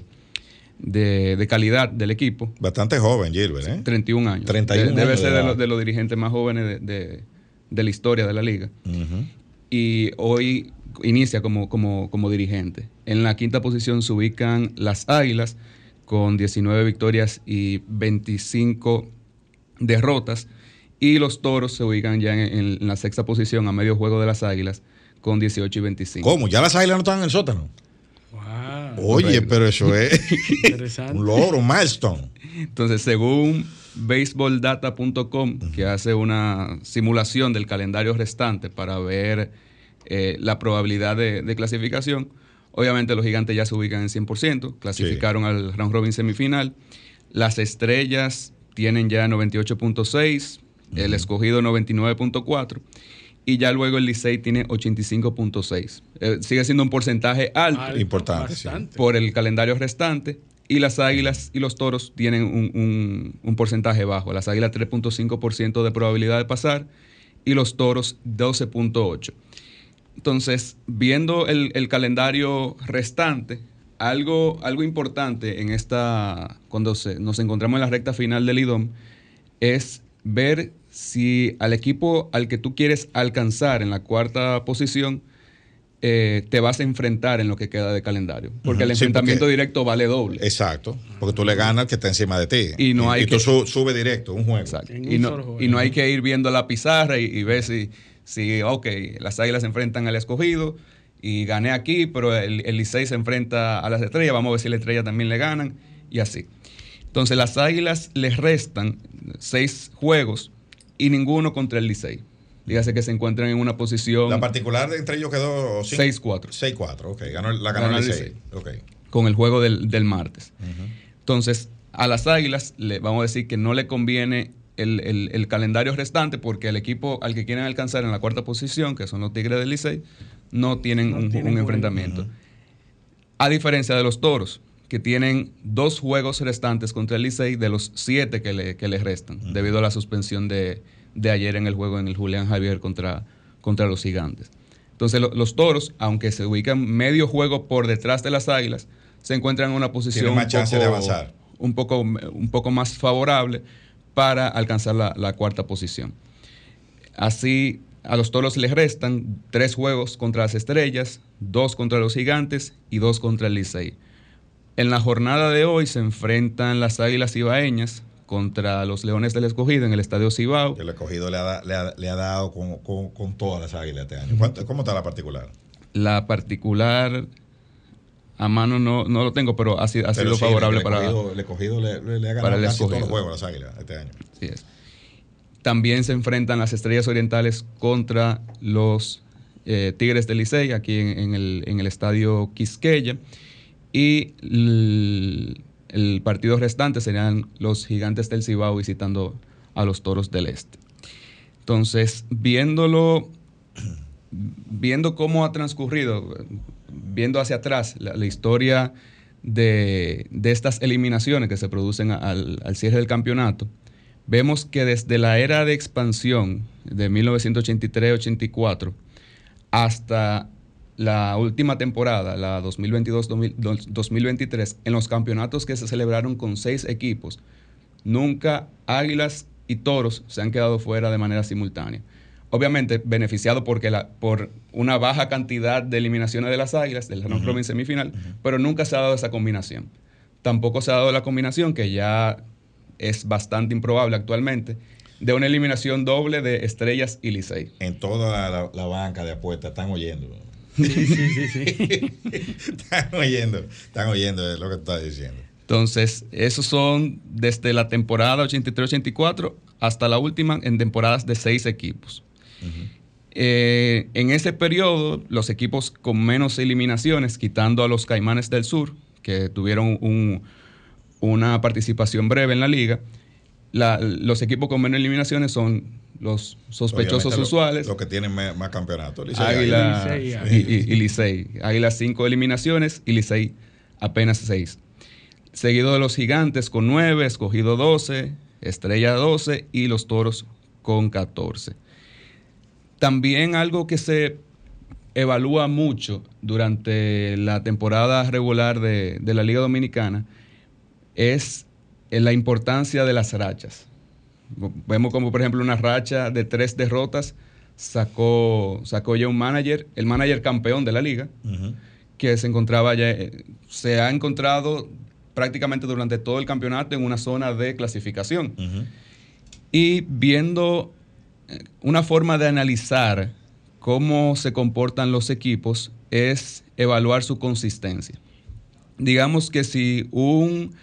de, de calidad del equipo. Bastante joven, Gilbert, ¿eh? 31 años. 31 De- Debe años ser de, los- de los dirigentes más jóvenes de, la historia de la liga. Y hoy inicia como, como, como dirigente. En la quinta posición se ubican las Águilas con 19 victorias y 25 derrotas. Y los Toros se ubican ya en, en la sexta posición a medio juego de las Águilas con 18 y 25. ¿Cómo? ¿Ya las águilas no están en el sótano? Wow. Oye, Correcto. pero eso es Interesante. un logro, un milestone. Entonces, según baseballdata.com, que hace una simulación del calendario restante para ver eh, la probabilidad de, de clasificación, obviamente los gigantes ya se ubican en 100%, clasificaron al round robin semifinal. Las estrellas tienen ya 98.6, el escogido 99.4 y ya luego el Licey tiene 85.6. Eh, sigue siendo un porcentaje alto Alto, Importante, bastante. por el calendario restante. Y las águilas y los toros tienen un, un- un porcentaje bajo. Las águilas 3.5% de probabilidad de pasar y los toros 12.8%. Entonces, viendo el, el calendario restante, algo, algo importante en esta, cuando se- nos encontramos en la recta final del IDOM, es ver si al equipo al que tú quieres alcanzar en la cuarta posición, eh, te vas a enfrentar en lo que queda de calendario. Porque el sí, enfrentamiento porque- directo vale doble. Exacto. Porque tú le ganas al que está encima de ti. Y no hay tú que- su- sube directo, un juego. Y no, juego. y no hay que ir viendo la pizarra y, y ver si, si, ok, las águilas se enfrentan al escogido y gané aquí, pero el, el Licey se enfrenta a las estrellas, vamos a ver si la estrella también le ganan y así. Entonces las águilas les restan seis juegos y ninguno contra el Licey. Dígase que se encuentran en una posición La particular de entre ellos quedó 6-4 6-4, ok. Ganó, la ganó, Ganó el Licey. Ok. con el juego del, del martes. Entonces, a las Águilas le vamos a decir que no le conviene el, el- el calendario restante porque el equipo al que quieren alcanzar en la cuarta posición, que son los Tigres del Licey, no tienen No un, tienen un juego. enfrentamiento. A diferencia de los Toros, que tienen dos juegos restantes contra el Licey de los siete que le, que le restan, debido a la suspensión de, de ayer en el juego en el Julián Javier contra, contra los Gigantes. Entonces lo- los Toros, aunque se ubican medio juego por detrás de las Águilas, se encuentran en una posición Tienen más un chance poco- de avanzar. Un poco, un poco más favorable para alcanzar la, la cuarta posición. Así a los toros les restan tres juegos contra las estrellas, dos contra los gigantes y dos contra el Licey. En la jornada de hoy se enfrentan las águilas ibaeñas contra los Leones del Escogido en el Estadio Cibao. El Escogido le ha, le ha, dado con, con, todas las águilas este año. ¿Cómo está la particular? La particular a mano no, no lo tengo, pero ha, sido, ha sido favorable para. El escogido le, le, ha ganado casi todos los juegos a las águilas este año. Sí es. También se enfrentan las estrellas orientales contra los eh, Tigres del Licey, aquí en, el, en, el, estadio Quisqueya. Y el, partido restante serían los gigantes del Cibao visitando a los toros del Este. Entonces, viéndolo, viendo cómo ha transcurrido, viendo hacia atrás la, historia de, estas eliminaciones que se producen al, cierre del campeonato, vemos que desde la era de expansión de 1983-84 hasta la última temporada, la 2022-2023, en los campeonatos que se celebraron con seis equipos, nunca Águilas y Toros se han quedado fuera de manera simultánea obviamente beneficiado porque la, por una baja cantidad de eliminaciones de las Águilas, del la uh semifinal, pero nunca se ha dado esa combinación. Tampoco se ha dado la combinación, que ya es bastante improbable actualmente, de una eliminación doble de Estrellas y Licey. En toda la, banca de apuestas están oyendo. Sí, sí, sí, están oyendo, están oyendo lo que está diciendo. Entonces, esos son desde la temporada 83-84 hasta la última en temporadas de seis equipos. Eh, en ese periodo, los equipos con menos eliminaciones, quitando a los Caimanes del Sur, que tuvieron una participación breve en la liga, los equipos con menos eliminaciones son los sospechosos usuales. Los que tienen más, campeonatos. Águila y, Licey. Águila cinco eliminaciones y Licey apenas seis. Seguido de los gigantes con nueve, escogido 12, estrella 12 y los toros con 14. También algo que se evalúa mucho durante la temporada regular de, la Liga Dominicana es la importancia de las rachas. Vemos como, por ejemplo, una racha de tres derrotas sacó, sacó ya un manager, el manager campeón de la liga, que se encontraba ya, se ha encontrado prácticamente durante todo el campeonato en una zona de clasificación. Y viendo una forma de analizar cómo se comportan los equipos es evaluar su consistencia. Digamos que si un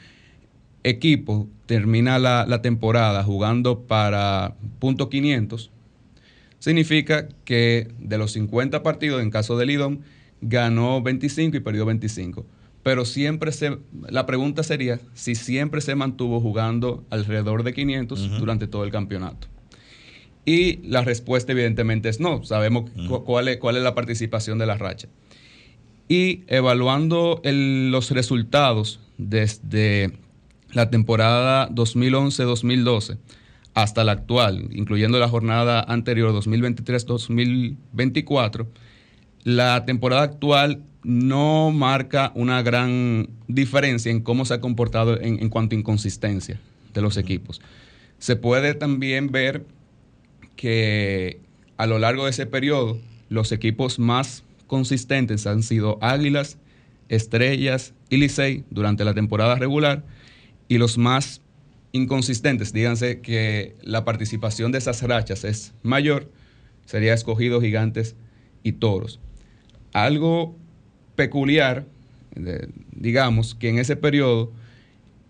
equipo termina la, temporada jugando para punto 500, significa que de los 50 partidos, en caso de Lidón, ganó 25 y perdió 25. Pero siempre se, la pregunta sería si siempre se mantuvo jugando alrededor de 500 durante todo el campeonato. Y la respuesta evidentemente es no. Sabemos cuál, es, cuál es la participación de la racha. Y evaluando los resultados desde la temporada 2011-2012 hasta la actual, incluyendo la jornada anterior 2023-2024, la temporada actual no marca una gran diferencia en cómo se ha comportado en, en cuanto a inconsistencia de los equipos. Se puede también ver que a lo largo de ese periodo los equipos más consistentes han sido Águilas, Estrellas y Licey durante la temporada regular y los más inconsistentes, díganse que la participación de esas rachas es mayor, sería escogido Gigantes y Toros. Algo peculiar, digamos, que en ese periodo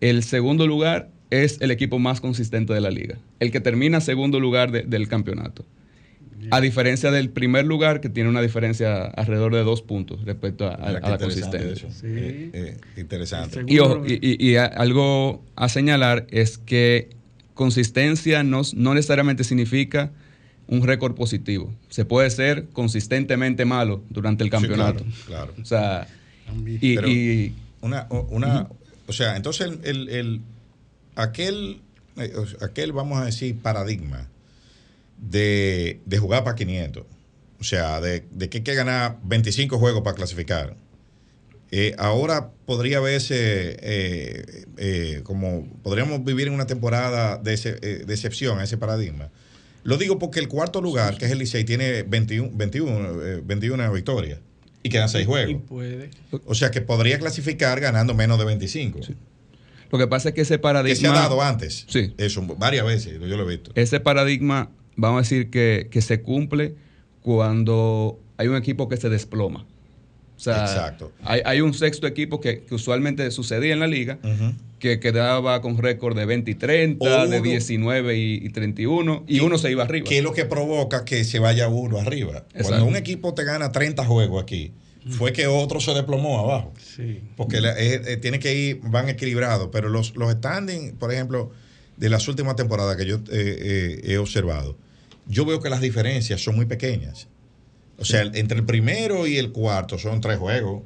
el segundo lugar es el equipo más consistente de la liga, el que termina segundo lugar del campeonato. A diferencia del primer lugar, que tiene una diferencia alrededor de dos puntos respecto a, la consistencia. Eh, eh, interesante. Y, algo a señalar es que consistencia no, necesariamente significa un récord positivo. Se puede ser consistentemente malo durante el campeonato. claro, O sea, y, una, o sea, entonces el aquel, eh, aquel, vamos a decir, paradigma de, jugar para 500, o sea, de, que hay que ganar 25 juegos para clasificar, eh, ahora podría verse eh, como podríamos vivir en una temporada de, excepción a ese paradigma. Lo digo porque el cuarto lugar, que es el Licey, tiene 21, 21, eh, 21 victorias y quedan 6 Y juegos. puede. O sea que podría clasificar ganando menos de 25. Lo que pasa es que ese paradigma. Que se ha dado antes. Sí. Eso, varias veces, yo lo he visto. Ese paradigma, vamos a decir que, que se cumple cuando hay un equipo que se desploma. O sea, Exacto. Hay, hay un sexto equipo que, que usualmente sucedía en la liga, que quedaba con récord de 20 y 30, O de uno- 19 y, y 31, y uno se iba arriba. ¿Qué es lo que provoca que se vaya uno arriba? Cuando un equipo te gana 30 juegos aquí, fue que otro se desplomó abajo. Sí. Porque la- eh, eh, tiene que ir, van equilibrados. Pero los, los standings, por ejemplo, de las últimas temporadas que yo eh, eh, he observado, yo veo que las diferencias son muy pequeñas. O sea, entre el primero y el cuarto son tres juegos,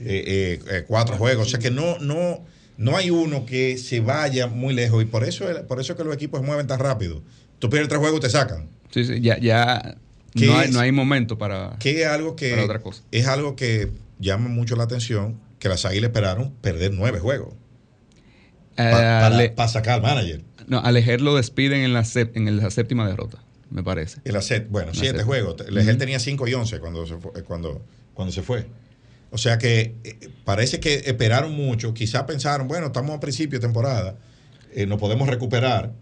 eh, eh, eh, cuatro juegos. O sea que no, no, no hay uno que se vaya muy lejos. Y por eso, por eso es que los equipos se mueven tan rápido. Tú pierdes tres juegos, te sacan. Sí, sí, ya, ya ¿Qué no, hay, es? no hay momento para... Que es algo que Para otra cosa. es algo que llama mucho la atención, que las águilas esperaron perder nueve juegos pa- para, sacar al manager. no, a Lejer lo despiden en la, en la séptima derrota, me parece. El set, bueno, siete juegos. Legel tenía 5 y 11 cuando se fue, cuando, cuando se fue. O sea que eh, parece que esperaron mucho. Quizá pensaron, bueno, estamos a principio de temporada, eh, nos podemos recuperar,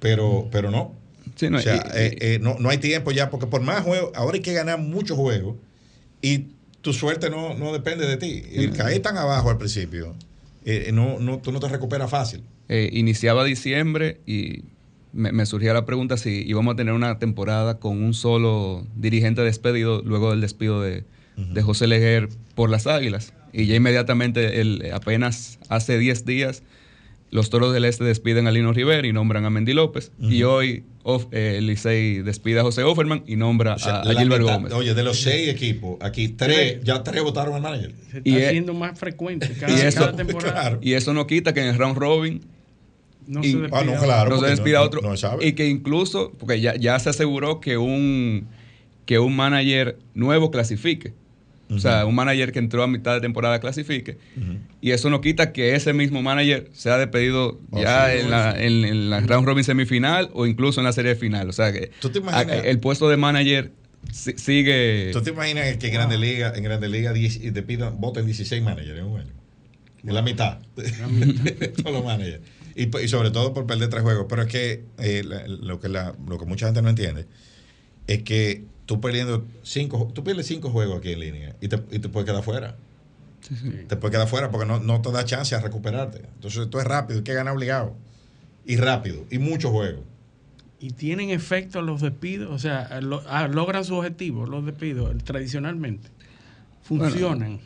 pero, pero no. Sí, no, o sea, y- eh, eh, no, no hay tiempo ya, porque por más juegos, ahora hay que ganar muchos juegos y tu suerte no, no depende de ti. El caer tan abajo al principio, no, no, tú no te recuperas fácil. iniciaba diciembre y me, me surgía la pregunta si íbamos a tener una temporada con un solo dirigente despedido luego del despido de, de José Leguer por las Águilas. Y ya inmediatamente, el, apenas hace 10 días, los Toros del Este despiden a Lino Rivera y nombran a Mendy López. Y hoy of- eh, el Licey despide a José Offerman y nombra O sea, a, Gilbert mitad- Gómez. Oye, de los seis equipos, aquí tres, ya tres votaron al manager. Se está Y es- haciendo más frecuente cada, y eso- cada temporada. claro. Y eso no quita que en el round robin No Y- se despida. Ah, no, claro. no se porque despida no- otro. no se sabe. Y que incluso, porque ya, ya se aseguró que un, que un manager nuevo clasifique. O sea, un manager que entró a mitad de temporada clasifique. Y eso no quita que ese mismo manager sea despedido Oh, ya sí, en, la, en, en la round robin semifinal o incluso en la serie final. O sea, que ¿Tú te imaginas? a- el puesto de manager si- sigue. ¿Tú te imaginas que en Grande Liga, en Grande Liga 10 te pidan, voten 16 managers en un año? En la mitad. de todos los managers. Y, y sobre todo por perder tres juegos. Pero es que, eh, la- lo, que la, lo que mucha gente no entiende es que tú perdiendo cinco, tú pierdes cinco juegos aquí en línea y te, y te puedes quedar fuera. Te puedes quedar fuera porque no, no te da chance a recuperarte. Entonces esto es rápido, hay que ganar obligado. Y rápido, y muchos juegos. Y tienen efecto los despidos, o sea, lo- ah, logran su objetivo, los despidos, tradicionalmente. Funcionan.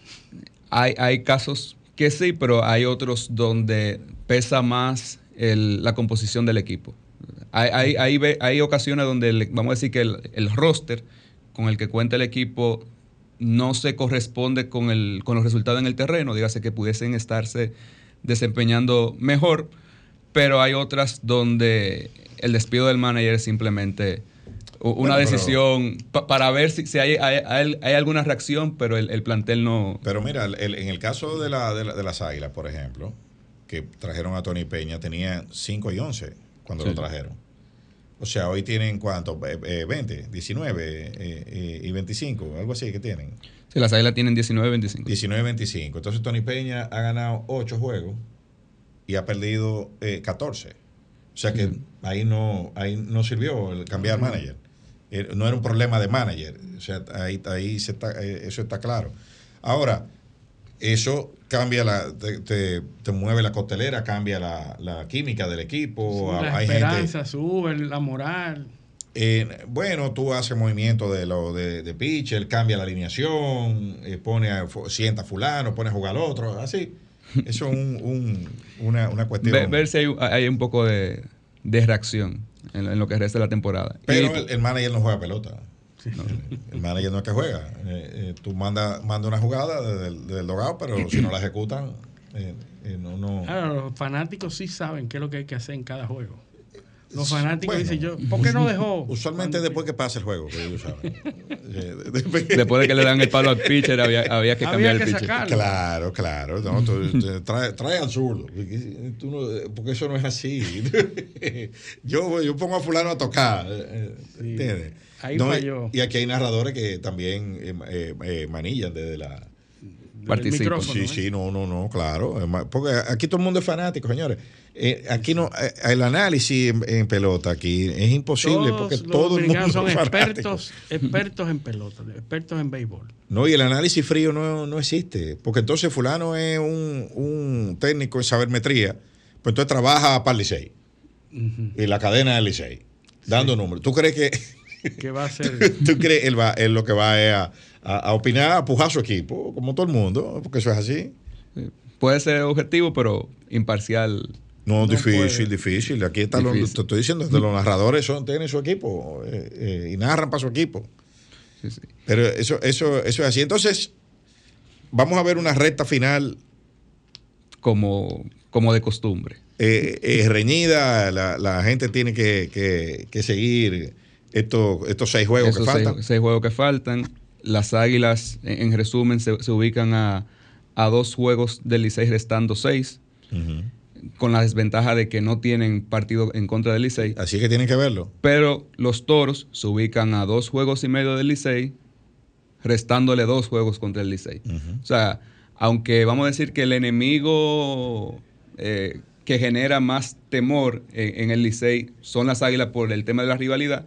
Hay, hay casos que sí, pero hay otros donde pesa más la composición del equipo. Hay, hay, hay, hay ocasiones donde, vamos a decir que el, el roster con el que cuenta el equipo no se corresponde con, el, con los resultados en el terreno, dígase que pudiesen estarse desempeñando mejor, pero hay otras donde el despido del manager es simplemente una Bueno, pero- decisión pa- para ver si, si hay, hay- hay- hay alguna reacción, pero el, el plantel no... Pero mira, el- el- en el caso de, la, de, la- de las Águilas, por ejemplo, que trajeron a Tony Peña, tenía 5 y 11 cuando Sí. lo trajeron. O sea, hoy tienen cuánto? Eh, eh, 20, 19 eh, eh, y 25, algo así que tienen. Sí, las águilas tienen 19-25. 19 y 25. Entonces Tony Peña ha ganado 8 juegos y ha perdido eh, 14. O sea que ahí no ahí no sirvió el cambiar manager. Eh, no era un problema de manager. O sea, ahí, ahí se está, eh, eso está claro. Ahora, eso cambia la, te, te- te mueve la costelera, cambia la, la química del equipo. la hay gente, esperanza sube, la moral. eh, bueno, tú haces movimiento de lo de, de pitcher, cambia la alineación, eh, pone a, sienta a fulano, pone a jugar al otro, así. Eso es un, un- una, una cuestión. Ver, ver si hay, hay un poco de, de reacción en, lo- en lo que resta de la temporada. Pero Y- el, el manager no juega pelota. El, el manager no es que juega. Eh, eh, tú manda, manda una jugada desde el, desde el dogado, pero si no la ejecutan, eh, eh, no, no. Claro, los fanáticos sí saben qué es lo que hay que hacer en cada juego. Los fanáticos Bueno. dicen yo, ¿por qué no dejó? Usualmente después que pasa el juego, que ellos saben. Eh, después- de que le dan el palo al pitcher, había, había que Había cambiar el pitcher. sacarlo. Claro, claro. No, tú- tú- trae, trae al zurdo. Tú no- porque eso no es así. yo, yo pongo a fulano a tocar. eh, Sí. ¿Entiendes? Ahí No, falló. y, aquí hay narradores que también eh, manillan desde la... Micrófono, Sí, ¿eh? sí, no, no, no, claro. Porque aquí todo el mundo es fanático, señores. Eh, aquí no, eh, el análisis en, en pelota aquí es imposible Todos porque los todo el mundo son expertos, expertos en pelota, expertos en béisbol. No, y el análisis frío no, no existe. Porque entonces fulano es un, un técnico en sabermetría, pues entonces trabaja para el Licey. Y la cadena del Licey, dando números. ¿Tú crees que Que va a ser tú crees él va, él lo que va es a, a, a opinar, a pujar a su equipo, como todo el mundo, porque eso es así? Sí. Puede ser objetivo, pero imparcial. No, No difícil, puede. difícil. Aquí está Difícil. te estoy diciendo, que los narradores son, tienen su equipo eh, eh, y narran para su equipo. Sí, sí. Pero eso, eso, eso es así. Entonces, vamos a ver una recta final Como, como de costumbre. eh, eh, reñida. La, la gente tiene que, que- que seguir estos, estos seis juegos Esos que seis, faltan. seis juegos que faltan. Las águilas, en, en resumen, se, se ubican a, a dos juegos del Licey restando seis, Ujú. Con la desventaja de que no tienen partido en contra del Licey. Así que tienen que verlo. Pero los toros se ubican a dos juegos y medio del Licey, restándole dos juegos contra el Licey. O sea, aunque vamos a decir que el enemigo eh, que genera más temor en, en el Licey son las águilas por el tema de la rivalidad,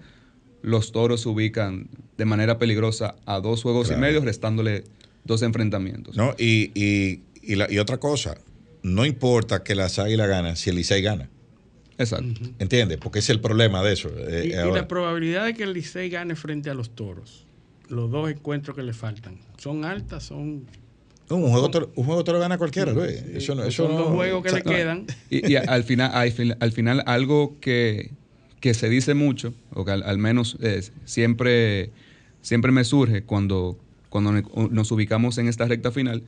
los toros se ubican de manera peligrosa a dos juegos Claro. y medio, restándole dos enfrentamientos. ¿no? Y, y, y, la- y otra cosa, no importa que las águilas ganan si el Licey gana. Exacto. ¿Entiendes? Porque ese es el problema de eso. eh, Y, la probabilidad de que el Licey gane frente a los toros, los dos encuentros que le faltan, son altas, son. No, un, juego te, lo- un juego te lo gana cualquiera, Luis. Sí, Eso no, pues eso son no- dos juegos que o sea, le quedan. Y, y al, final, al, fin- al final, algo que, que se dice mucho, o que al, al menos eh, siempre, siempre me surge cuando, cuando nos ubicamos en esta recta final,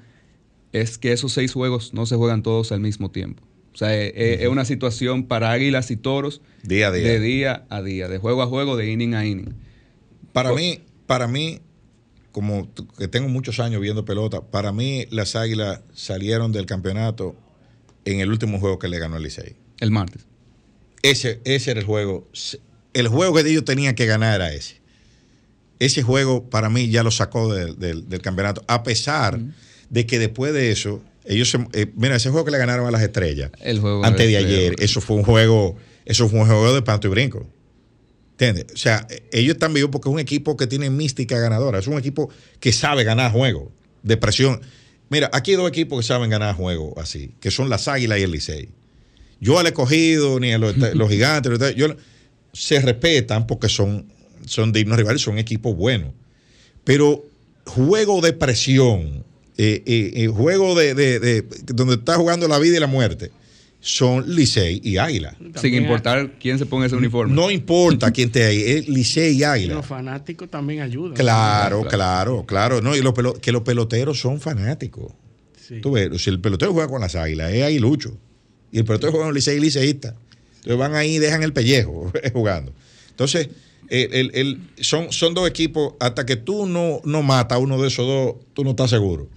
es que esos seis juegos no se juegan todos al mismo tiempo. O sea, eh, eh, es una situación para águilas y toros Día a día. de día a día, de juego a juego, de inning a inning. Para mí, para mí, como que tengo muchos años viendo pelota, para mí las águilas salieron del campeonato en el último juego que le ganó el Licey. El martes. Ese, ese era el juego. El juego que ellos tenían que ganar era ese. Ese juego para mí ya lo sacó del- del- del campeonato. A pesar de que después de eso, ellos se, eh, mira, ese juego que le ganaron a las estrellas El juego antes de ayer, eso fue un juego, eso fue un juego de panto y brinco. ¿Entiendes? O sea, eh, ellos están vivos porque es un equipo que tiene mística ganadora. Es un equipo que sabe ganar juegos de presión. Mira, aquí hay dos equipos que saben ganar juegos así, que son las Águilas y el Licey. Yo al escogido, ni a los, los gigantes, los- yo, se respetan porque son, son dignos rivales, son equipos buenos. Pero juego de presión, eh, eh, eh, juego de, de- de- donde está jugando la vida y la muerte, son Licey y Águila. Sin importar quién se ponga ese uniforme. No importa quién esté ahí, es Licey y Águila. Los fanáticos también ayudan. Claro, claro, claro. No, y los pelo- que los peloteros son fanáticos. Sí. Tú ves, si el pelotero juega con las águilas, es aguilucho. Y el pelotero juega con Licey y liceísta. Entonces van ahí y dejan el pellejo jugando. Entonces, el- el- el- son, son dos equipos, hasta que tú no, no matas a uno de esos dos, tú no estás seguro.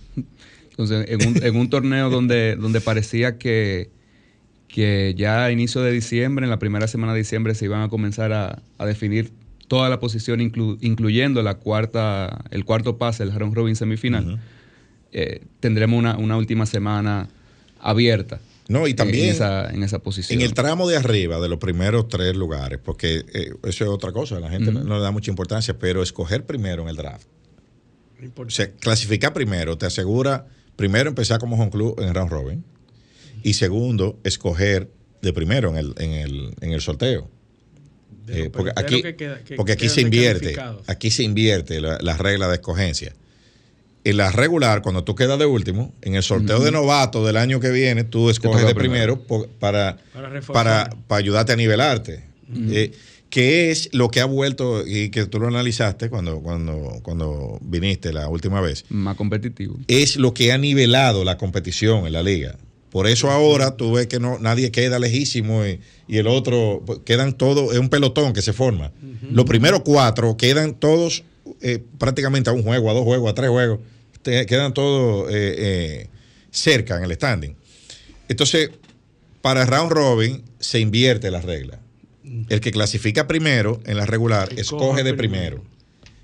Entonces, en un, en un torneo donde, donde parecía que, que ya a inicio de diciembre, en la primera semana de diciembre, se iban a comenzar a, a definir toda la posición, inclu- incluyendo la cuarta, el cuarto pase, el round robin semifinal, eh, tendremos una, una última semana abierta No, y en- también en, esa, en esa posición. en el tramo de arriba de los primeros tres lugares, porque eh, eso es otra cosa, la gente no- no le da mucha importancia, pero escoger primero en el draft. O sea, clasificar primero te asegura, primero, empezar como home club en round robin. Y segundo, escoger de primero en el, en el, en el sorteo. Eh, porque aquí, que queda- que porque aquí se invierte, aquí se invierte la, la regla de escogencia. En la regular, cuando tú quedas de último, en el sorteo de novato del año que viene, tú escoges de primero. para, Para para, para ayudarte a nivelarte. Eh, que es lo que ha vuelto, y que tú lo analizaste cuando, cuando, cuando viniste la última vez, Más competitivo. es lo que ha nivelado la competición en la liga. Por eso ahora tú ves que no nadie queda lejísimo y, y el otro pues, quedan todos, es un pelotón que se forma. Los primeros cuatro quedan todos eh, prácticamente a un juego, a dos juegos, a tres juegos. Te- quedan todos eh, eh, cerca en el standing. Entonces, para round robin se invierte la regla. El que clasifica primero en la regular Escoge escoge de primero. primero.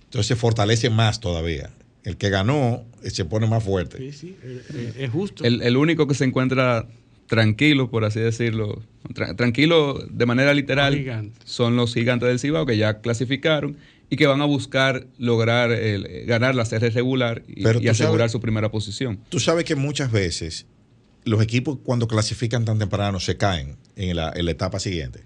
Entonces se fortalece más todavía. El que ganó eh, se pone más fuerte. Sí, sí, eh, eh, es justo. El, el único que se encuentra tranquilo, por así decirlo, tra- tranquilo de manera literal, Los son los gigantes del Cibao que ya clasificaron y que van a buscar lograr el- ganar la serie regular y, asegurar sabes- su primera posición. Tú sabes que muchas veces los equipos cuando clasifican tan temprano se caen en la, en la etapa siguiente.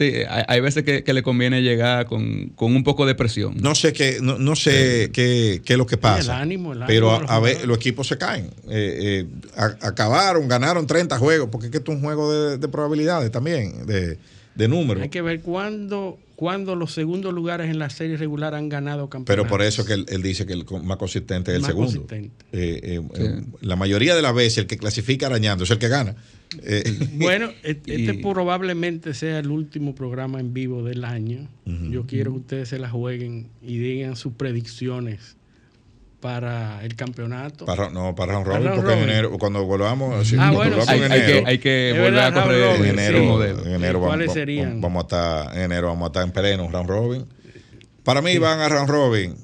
Sí, hay, hay veces que, que le conviene llegar con, con un poco de presión. No sé qué, no, no sé qué, qué es lo que pasa. el ánimo, el ánimo pero a, los a ver, los equipos se caen. Eh, eh, a- acabaron, ganaron 30 juegos, porque es que esto es un juego de, de probabilidades también, de, de números. Hay que ver cuándo, cuándo los segundos lugares en la serie regular han ganado campeonatos. Pero por eso que él, él dice que el más consistente es el Más segundo. consistente. Eh, eh, Sí. eh, la mayoría de las veces el que clasifica arañando es el que gana. Eh, Bueno, este Y- probablemente sea el último programa en vivo del año. Yo quiero que ustedes se la jueguen y digan sus predicciones para el campeonato. para, no, para round robin, porque en enero, cuando volvamos, sí, Ah, cuando bueno, volvamos hay, en hay enero, que, hay que Es volver verdad, a correr robin, en enero, modelo. en enero ¿Cuáles vamos, serían? vamos a estar, en enero vamos a estar en pleno round robin. Para mí van a round robin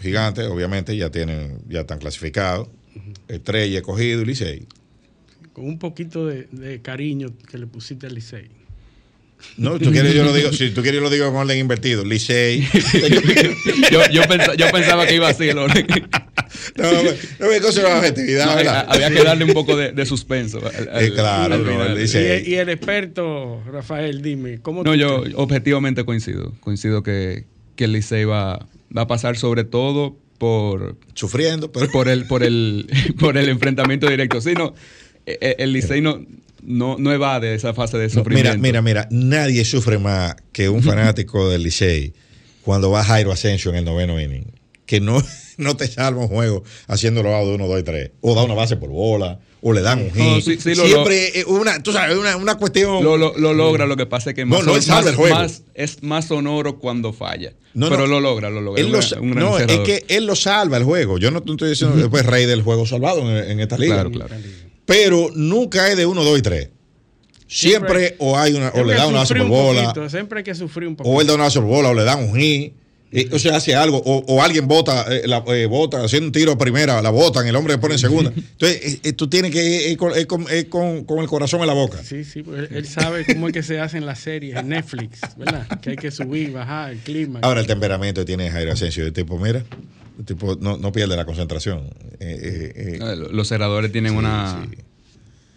gigantes, obviamente ya tienen, ya están clasificados. Estrella, escogido y Licey. Con un poquito de, de cariño que le pusiste al Licey. No, tú quieres yo lo digo, si tú quieres yo lo digo con orden invertido. Licey. yo, yo, pensa- yo pensaba que iba así el orden. no, no, no me cosa la objetividad, había que darle un poco de, de suspenso. al- al- Eh, claro, al no, Y, y el experto, Rafael, dime, ¿cómo No, tú yo crees? objetivamente coincido. Coincido que, que el Licey va, va a pasar sobre todo por, Sufriendo, pero. por, el, por, el, por el enfrentamiento directo. Sí, no, el Licey no, no, no evade esa fase de sufrimiento. mira, mira, mira, nadie sufre más que un fanático del Licey cuando va Jairo Asensio en el noveno inning, que no, no te salva un juego haciéndolo out de 1, 2 y 3, o da una base por bola, o le dan un hit. No, sí, sí, lo- Siempre una, tú sabes, una, una cuestión. Lo, lo, lo logra, lo que pasa es que más, no, más- el juego. más- es más sonoro cuando falla. No, pero lo logra, lo logra. Él Un- no, es que él lo salva el juego. Yo no estoy diciendo después rey del juego salvado en, en esta liga. Claro, claro. Pero nunca es de 1, 2 y 3. Siempre, Siempre- o hay una, o le da una por un siempre hay que sufrir un poco. o él da una base por bola o le dan un hit. eh, o sea, hace algo, o, o alguien bota, eh, la, eh, bota, haciendo un tiro a primera, la botan, el hombre le pone en segunda. Entonces, eh, tú tienes que ir con, con- con- el corazón en la boca. Sí, sí, pues él, él sabe cómo es que se hacen las series en Netflix, ¿verdad? Que hay que subir, bajar, el clima. Ahora, el temperamento que tiene Jairo Asensio, el tipo, mira, tipo no, no pierde la concentración. Eh, eh, eh, Los cerradores tienen Sí, una, sí.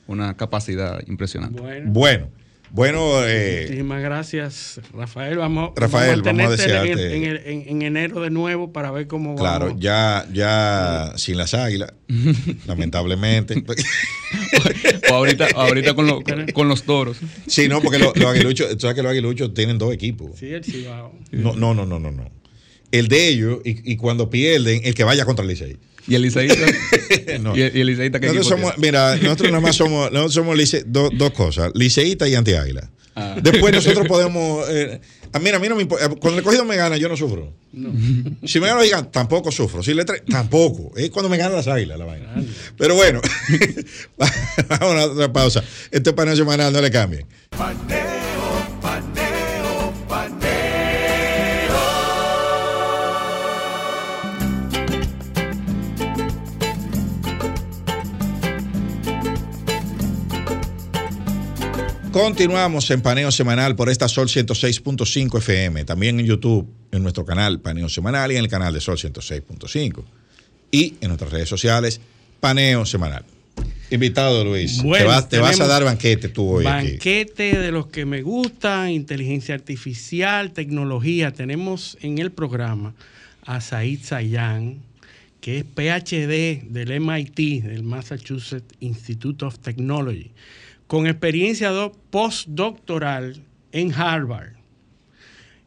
una capacidad impresionante. Bueno, bueno, bueno, eh, muchísimas gracias, Rafael. Vamos, Rafael, vamos a tenerte en, desearte- en el- en- en enero de nuevo para ver cómo vamos. claro, ya, ya sin las águilas, lamentablemente. o ahorita, o ahorita con, lo- con los toros. sí, no, porque los, los aguiluchos, tú sabes que los aguiluchos tienen dos equipos. Sí, el Cibao. No, no, no, no, no, no. El de ellos, y, y cuando pierden, el que vaya contra el Licey. Y el liceísta. No. y, el, y el liceísta Nosotros somos, mira, nosotros nada más somos, nosotros somos lice- do- dos cosas, liceísta y anti-águila. Ah. Después nosotros podemos. eh, a mí, a mí no me importa. Cuando el cogido me gana, yo no sufro. Si me gana los gigantes, tampoco sufro. Si le tampoco. Es cuando me ganan las águilas la vaina. Pero bueno, vamos a otra pausa. Este paneo semanal, no le cambien. Paneo, Continuamos en Paneo Semanal por esta Sol 106.5 FM. También en YouTube, en nuestro canal Paneo Semanal y en el canal de Sol 106.5. Y en nuestras redes sociales, Paneo Semanal. Invitado, Luis. Bueno, te, vas, te vas a dar banquete tú hoy aquí. Banquete de los que me gustan, inteligencia artificial, tecnología. Tenemos en el programa a Said Sayan, que es PhD del MIT, del Massachusetts Institute of Technology, con experiencia do- postdoctoral en Harvard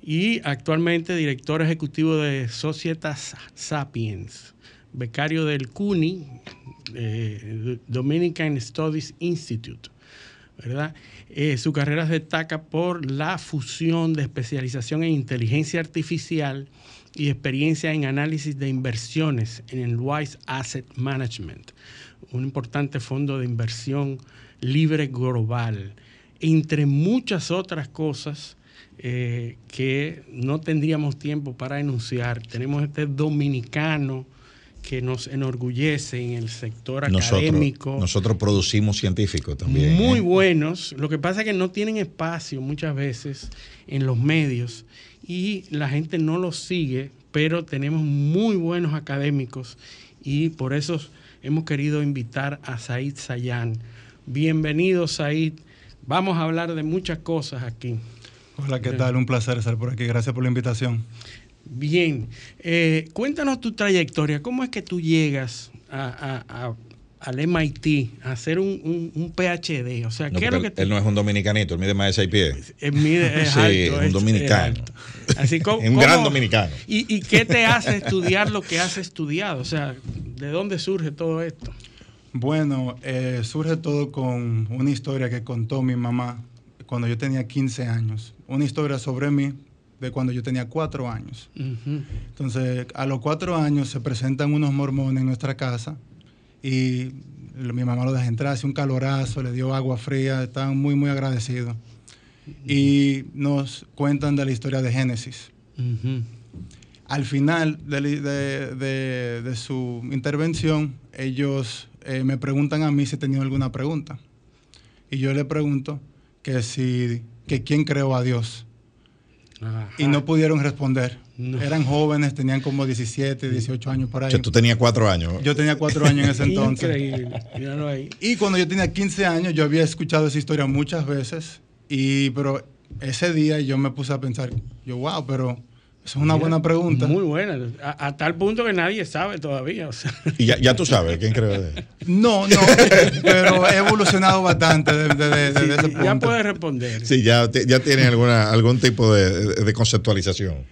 y actualmente director ejecutivo de Societas Sapiens, becario del CUNY, eh, Dominican Studies Institute. ¿verdad? Eh, su carrera se destaca por la fusión de especialización en inteligencia artificial y experiencia en análisis de inversiones en el Wise Asset Management, un importante fondo de inversión libre global, entre muchas otras cosas eh, que no tendríamos tiempo para enunciar. Tenemos este dominicano que nos enorgullece en el sector académico. Nosotros producimos científicos también. Muy ¿eh? buenos. Lo que pasa es que no tienen espacio muchas veces en los medios y la gente no los sigue, pero tenemos muy buenos académicos y por eso hemos querido invitar a Said Sayan. Bienvenido, Said. Vamos a hablar de muchas cosas aquí. Hola, ¿qué tal? Un placer estar por aquí. Gracias por la invitación. Bien, eh, cuéntanos tu trayectoria. ¿Cómo es que tú llegas a, al MIT a hacer un, un, PhD? O sea, no, ¿qué es lo que él, no es un dominicanito, él mide más de seis pies. Él mide, es sí, alto, un es, dominicano. Es Así como, un gran dominicano. ¿y, ¿Y qué te hace estudiar lo que has estudiado? O sea, ¿de dónde surge todo esto? Bueno, eh, surge todo con una historia que contó mi mamá cuando yo tenía 15 años. Una historia sobre mí, de cuando yo tenía cuatro años. Uh -huh. Entonces, a los cuatro años se presentan unos mormones en nuestra casa y mi mamá lo deja entrar, hace un calorazo, le dio agua fría, estaban muy, muy agradecidos. Uh -huh. Y nos cuentan de la historia de Génesis. Uh -huh. Al final de, de, de, de, su intervención, ellos eh, me preguntan a mí si tenía alguna pregunta. Y yo le pregunto que si, que quién creó a Dios. Ajá. y no pudieron responder. No. Eran jóvenes, tenían como 17, 18 años por ahí. O sea, tú tenías cuatro años. Yo tenía cuatro años en ese entonces. Increíble. Míralo ahí. Y cuando yo tenía 15 años, yo había escuchado esa historia muchas veces, y, pero ese día yo me puse a pensar, yo, wow, pero esa es una Mira, buena pregunta. Muy buena, a, a, tal punto que nadie sabe todavía. O sea. Y ya, ya, tú sabes quién creó de él. No, no, pero he evolucionado bastante desde de, de, de, ese punto. Ya puedes responder. Sí, ya, ya tiene alguna, algún tipo de, conceptualización.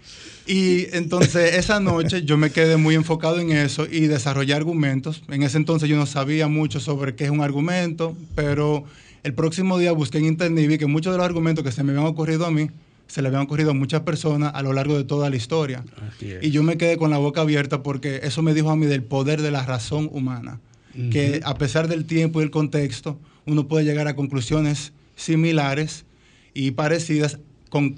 Y entonces esa noche yo me quedé muy enfocado en eso y desarrollé argumentos. En ese entonces yo no sabía mucho sobre qué es un argumento, pero el próximo día busqué en internet y vi que muchos de los argumentos que se me habían ocurrido a mí se le habían ocurrido a muchas personas a lo largo de toda la historia. Y yo me quedé con la boca abierta porque eso me dijo a mí del poder de la razón humana. Uh -huh. Que a pesar del tiempo y el contexto, uno puede llegar a conclusiones similares y parecidas, con,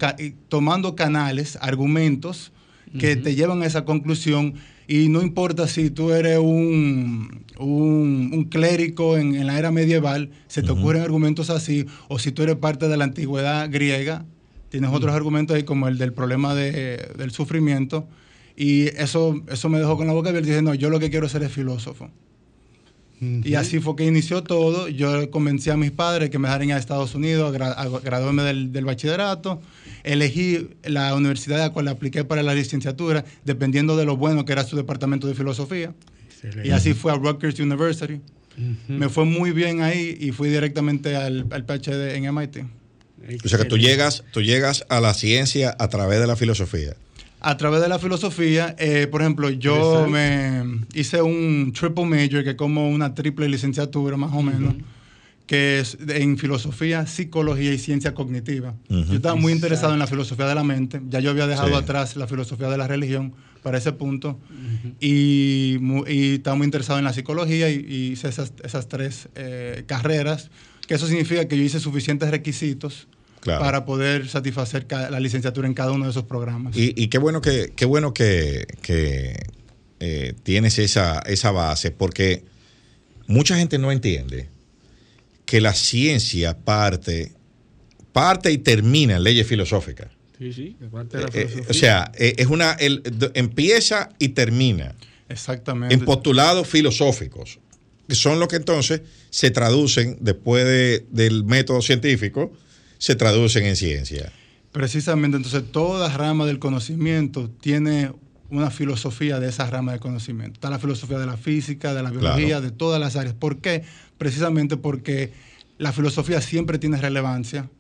tomando canales, argumentos que uh -huh. te llevan a esa conclusión. Y no importa si tú eres un, un, un clérigo en, en, la era medieval, se te uh -huh. ocurren argumentos así, o si tú eres parte de la antigüedad griega, Tienes otros argumentos ahí como el del problema de, del sufrimiento. Y eso, eso me dejó con la boca abierta dije, no, yo lo que quiero ser es filósofo. Uh -huh. Y así fue que inició todo. Yo convencí a mis padres que me dejaran a Estados Unidos a, gra a graduarme del, del, bachillerato. Elegí la universidad a la cual apliqué para la licenciatura, dependiendo de lo bueno que era su departamento de filosofía. Excelente. Y así fue a Rutgers University. Uh -huh. Me fue muy bien ahí y fui directamente al, al PhD en MIT. O sea que tú llegas, tú llegas a la ciencia a través de la filosofía. A través de la filosofía, eh, por ejemplo, yo me hice un triple major, que es como una triple licenciatura más o menos, uh -huh. que es en filosofía, psicología y ciencia cognitiva. Uh -huh. Yo estaba muy interesado en la filosofía de la mente, ya yo había dejado sí. atrás la filosofía de la religión para ese punto, uh -huh. y, y, estaba muy interesado en la psicología y, y hice esas, esas tres eh, carreras que eso significa que yo hice suficientes requisitos claro. para poder satisfacer la licenciatura en cada uno de esos programas. Y, y qué bueno que, qué bueno que, que eh, tienes esa, esa base, porque mucha gente no entiende que la ciencia parte, parte y termina en leyes filosóficas. Sí, sí, parte de la filosofía. Eh, o sea, eh, es una, el, empieza y termina. Exactamente. En postulados filosóficos que son los que entonces se traducen después de, del método científico, se traducen en ciencia. Precisamente, entonces toda rama del conocimiento tiene una filosofía de esa rama del conocimiento. Está la filosofía de la física, de la biología, claro. de todas las áreas. ¿Por qué? Precisamente porque la filosofía siempre tiene relevancia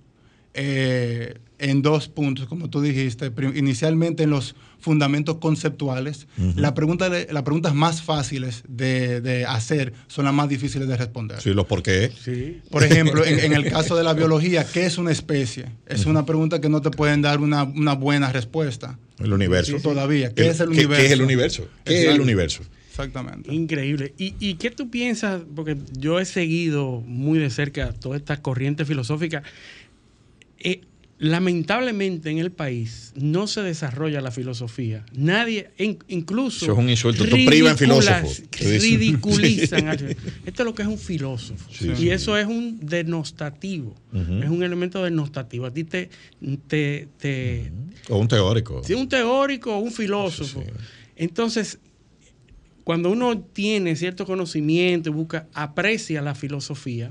eh, en dos puntos, como tú dijiste. Inicialmente en los fundamentos conceptuales. la pregunta las preguntas más fáciles de, de hacer son las más difíciles de responder. Sí, los por qué. Sí. Por ejemplo, en, en el caso de la biología, ¿qué es una especie? Es una pregunta que no te pueden dar una, una buena respuesta. El universo. Todavía. ¿Qué El- es el ¿qué- universo? ¿Qué es el universo? ¿Qué es el universo? Exactamente. Increíble. ¿Y, y qué tú piensas? Porque yo he seguido muy de cerca toda esta corriente filosófica. Eh, lamentablemente en el país no se desarrolla la filosofía. Nadie, in- incluso. Eso es un insulto. Tú privas en ridiculas- filósofo. Tú dices- Ridiculizan. Sí. Esto es lo que es un filósofo. Sí, y sí. eso es un denostativo. Es un elemento denostativo. A ti te. te, te O un teórico. si un teórico o un filósofo. Sí, sí. Entonces, cuando uno tiene cierto conocimiento y busca, aprecia la filosofía,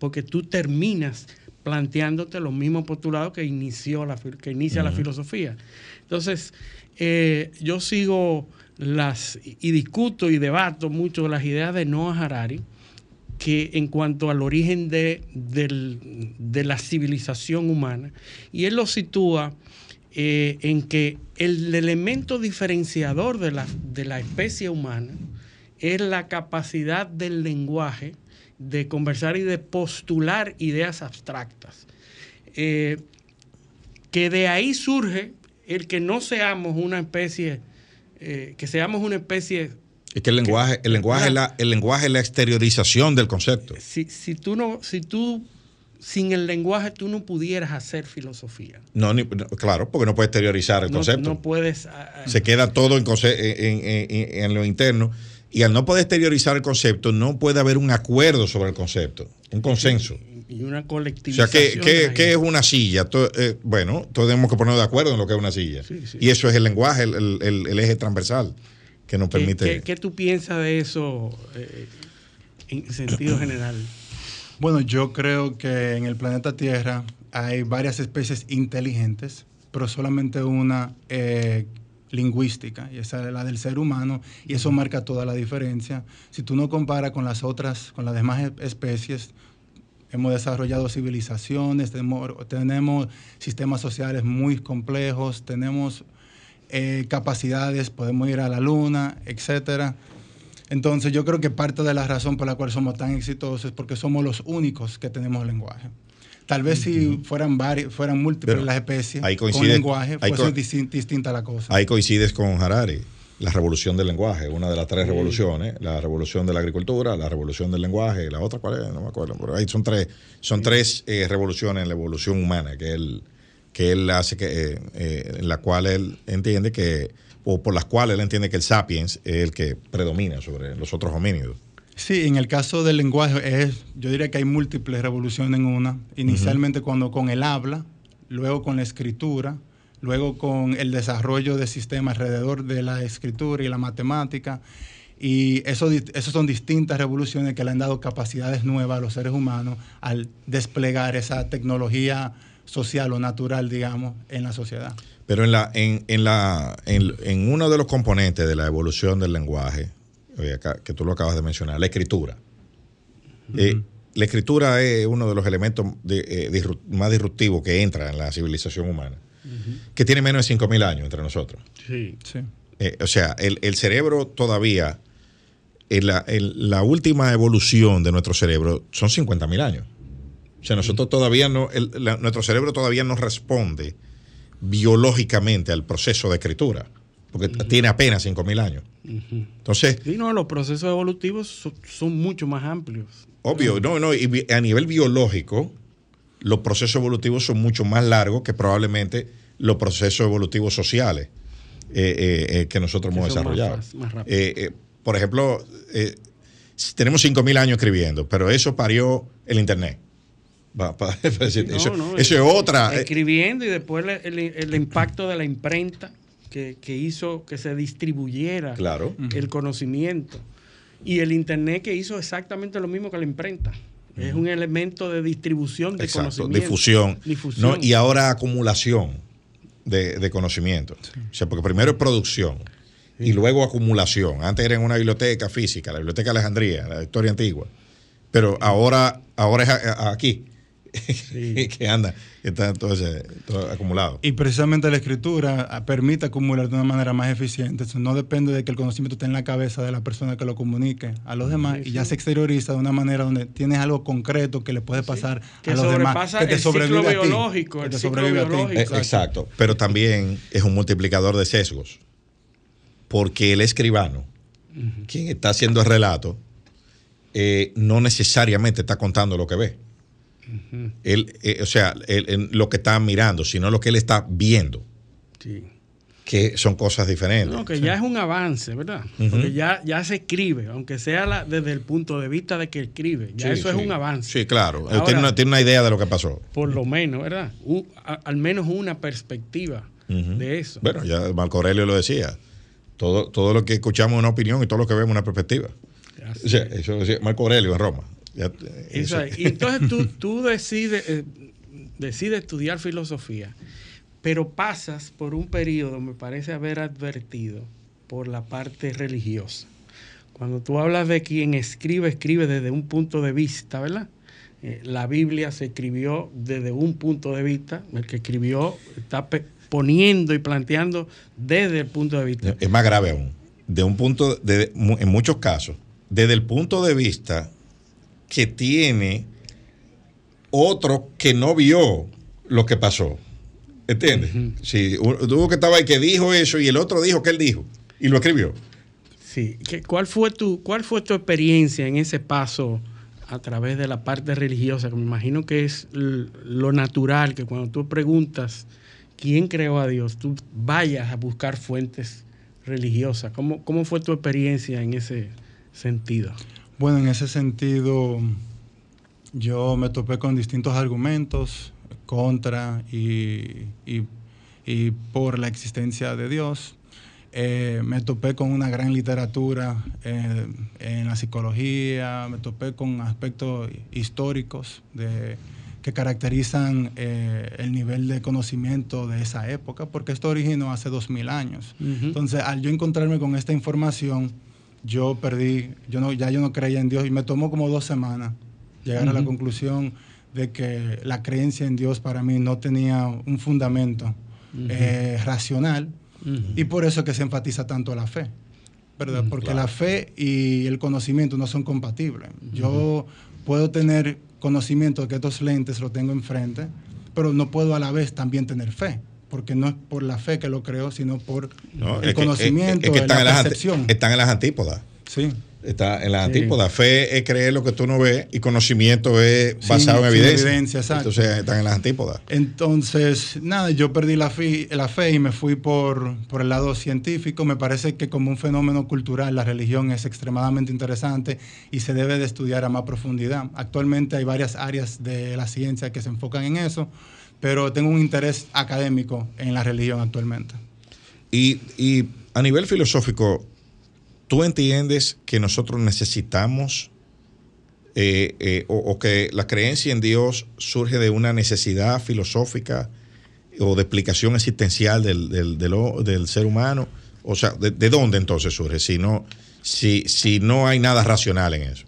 porque tú terminas planteándote los mismos postulados que inició la que inicia la filosofía. Entonces, eh, yo sigo las y discuto y debato mucho las ideas de Noah Harari, que en cuanto al origen de, del- de la civilización humana, y él lo sitúa eh, en que el elemento diferenciador de la, de la especie humana es la capacidad del lenguaje de conversar y de postular ideas abstractas. Eh, que de ahí surge el que no seamos una especie, eh, que seamos una especie Es que el lenguaje, el lenguaje, es la, el lenguaje es la exteriorización del concepto. si, si tú no, si tú sin el lenguaje tú no pudieras hacer filosofía. No, ni- no, claro, porque no puede exteriorizar el No, concepto. no puedes. ah, ah, Se queda todo en- en- en lo interno. Y al no poder exteriorizar el concepto, no puede haber un acuerdo sobre el concepto, un consenso. y una O sea. ¿qué, qué- es una silla? Eh, bueno, todos tenemos que ponernos de acuerdo en lo que es una silla. Sí, sí. Y eso es el lenguaje, el, el- el- el eje transversal que nos ¿Qué, permite. qué- qué tú piensas de eso eh, en sentido general? Bueno, yo creo que en el planeta Tierra hay varias especies inteligentes, pero solamente una eh, lingüística, y esa es la del ser humano, y eso marca toda la diferencia. Si tú no comparas con las otras, con las demás e- especies, hemos desarrollado civilizaciones, tenemos, tenemos sistemas sociales muy complejos, tenemos eh, capacidades, podemos ir a la luna, etcétera. Entonces yo creo que parte de la razón por la cual somos tan exitosos es porque somos los únicos que tenemos lenguaje. Tal vez si fueran varios, fueran múltiples Pero las especies ahí con lenguaje, ahí distinta la cosa. Ahí coincides con Harari, la revolución del lenguaje, una de las tres revoluciones, la revolución de la agricultura, la revolución del lenguaje, la otra cuál es, no me acuerdo, pero ahí son tres, son tres eh, revoluciones en la evolución humana que él, que él hace que, eh, eh, en la cual él entiende que, o por las cuales él entiende que el sapiens es el que predomina sobre los otros homínidos. Sí, en el caso del lenguaje, es, yo diría que hay múltiples revoluciones en una. Inicialmente cuando con el habla, luego con la escritura, luego con el desarrollo de sistemas alrededor de la escritura y la matemática. Y eso, eso son distintas revoluciones que le han dado capacidades nuevas a los seres humanos al desplegar esa tecnología social o natural, digamos, en la sociedad. Pero en la, en, en la, en, en uno de los componentes de la evolución del lenguaje, que tú lo acabas de mencionar, la escritura. Eh, la escritura es uno de los elementos de, eh, más disruptivos que entra en la civilización humana, que tiene menos de 5.000 años entre nosotros. Sí. Sí. Eh, o sea, el, el cerebro todavía, en la, en la última evolución de nuestro cerebro son 50.000 años. O sea, nosotros todavía no, el- la- nuestro cerebro todavía no responde biológicamente al proceso de escritura, porque tiene apenas 5.000 años. Entonces, Sí, no, los procesos evolutivos son, son mucho más amplios. obvio, no, no, y a nivel biológico, los procesos evolutivos son mucho más largos que probablemente los procesos evolutivos sociales eh, eh, eh, que nosotros Que hemos más desarrollado. más rápido. Eh, por ejemplo, tenemos 5.000 años escribiendo, pero eso parió el Internet. Va- decir, No, eso, no, eso es otra. Escribiendo y después el impacto de la imprenta que, que hizo que se distribuyera claro. el conocimiento. Y el Internet que hizo exactamente lo mismo que la imprenta. Es un elemento de distribución de Exacto, conocimiento. difusión. Difusión. ¿no? Y ahora acumulación de, de conocimiento. O sea, porque primero es producción y luego acumulación. Antes era en una biblioteca física, la biblioteca de Alejandría, la historia antigua. Pero ahora, ahora es a- que anda, que está todo, ese, todo acumulado. Y precisamente la escritura ah, permite acumular de una manera más eficiente. Eso no depende de que el conocimiento esté en la cabeza de la persona que lo comunique a los demás y ya se exterioriza de una manera donde tienes algo concreto que le puede pasar Que a los demás. Que te el ciclo sobrevive a ti. biológico, Que el te ciclo sobrevive a ti. biológico. Eh, Exacto, pero también es un multiplicador de sesgos, porque el escribano, quien está haciendo el relato, eh, no necesariamente está contando lo que ve. Él, eh, o sea, él- él- lo que está mirando, sino lo que él está viendo, Sí. que son cosas diferentes. No, que ya es un avance, ¿verdad? Porque ya, ya se escribe, aunque sea la- desde el punto de vista de que escribe. Ya Sí, eso es un avance. Sí, claro. Ahora- tiene, una, tiene una idea de lo que pasó. Por lo menos, ¿verdad? A- al menos una perspectiva de eso. Bueno, ya Marco Aurelio lo decía. Todo, todo lo que escuchamos es una opinión y todo lo que vemos es una perspectiva. O sea, eso decía Marco Aurelio en Roma. Ya, Eso eso- es. Y entonces tú, tú decides, eh, decides estudiar filosofía, pero pasas por un periodo, me parece haber advertido, por la parte religiosa. Cuando tú hablas de quien escribe, escribe desde un punto de vista, ¿verdad? Eh, la Biblia se escribió desde un punto de vista, el que escribió está poniendo y planteando desde el punto de vista. Es más grave aún. De un punto, de, en muchos casos, desde el punto de vista que tiene otro que no vio lo que pasó. ¿Entiendes? Sí, un- tuvo que estaba ahí que dijo eso y el otro dijo que él dijo y lo escribió. Sí. ¿Qué- ¿Cuál fue tu, cuál fue tu experiencia en ese paso a través de la parte religiosa? Que me imagino que es lo natural, que cuando tú preguntas quién creó a Dios, tú vayas a buscar fuentes religiosas. ¿Cómo, cómo fue tu experiencia en ese sentido? Bueno, en ese sentido, yo me topé con distintos argumentos contra y, y- y por la existencia de Dios. Eh, me topé con una gran literatura eh, en la psicología, me topé con aspectos históricos de, que caracterizan eh, el nivel de conocimiento de esa época, porque esto originó hace dos mil años. Ujú. Entonces, al yo encontrarme con esta información, yo perdí, yo no, ya yo no creía en Dios y me tomó como dos semanas llegar a la conclusión de que la creencia en Dios para mí no tenía un fundamento eh, racional y por eso es que se enfatiza tanto la fe, ¿verdad? Porque claro. la fe y el conocimiento no son compatibles. Yo puedo tener conocimiento de que estos lentes lo tengo enfrente, pero no puedo a la vez también tener fe, porque no es por la fe que lo creo, sino por ¿no? el Es que- es- conocimiento, es que están, en la las, ante- percepción. están en las antípodas. Sí. Está en las Sí. antípodas. Fe es creer lo que tú no ves y conocimiento es basado en evidencia. evidencia, exacto. Entonces están en las antípodas. Entonces, nada, yo perdí la fe, la fe y me fui por, por el lado científico. Me parece que como un fenómeno cultural la religión es extremadamente interesante y se debe de estudiar a más profundidad. Actualmente hay varias áreas de la ciencia que se enfocan en eso, pero tengo un interés académico en la religión actualmente. Y, y a nivel filosófico, ¿tú entiendes que nosotros necesitamos eh, eh, o, o que la creencia en Dios surge de una necesidad filosófica o de explicación existencial del, del- del ser humano? O sea, ¿de, de dónde entonces surge si no, si, si no hay nada racional en eso?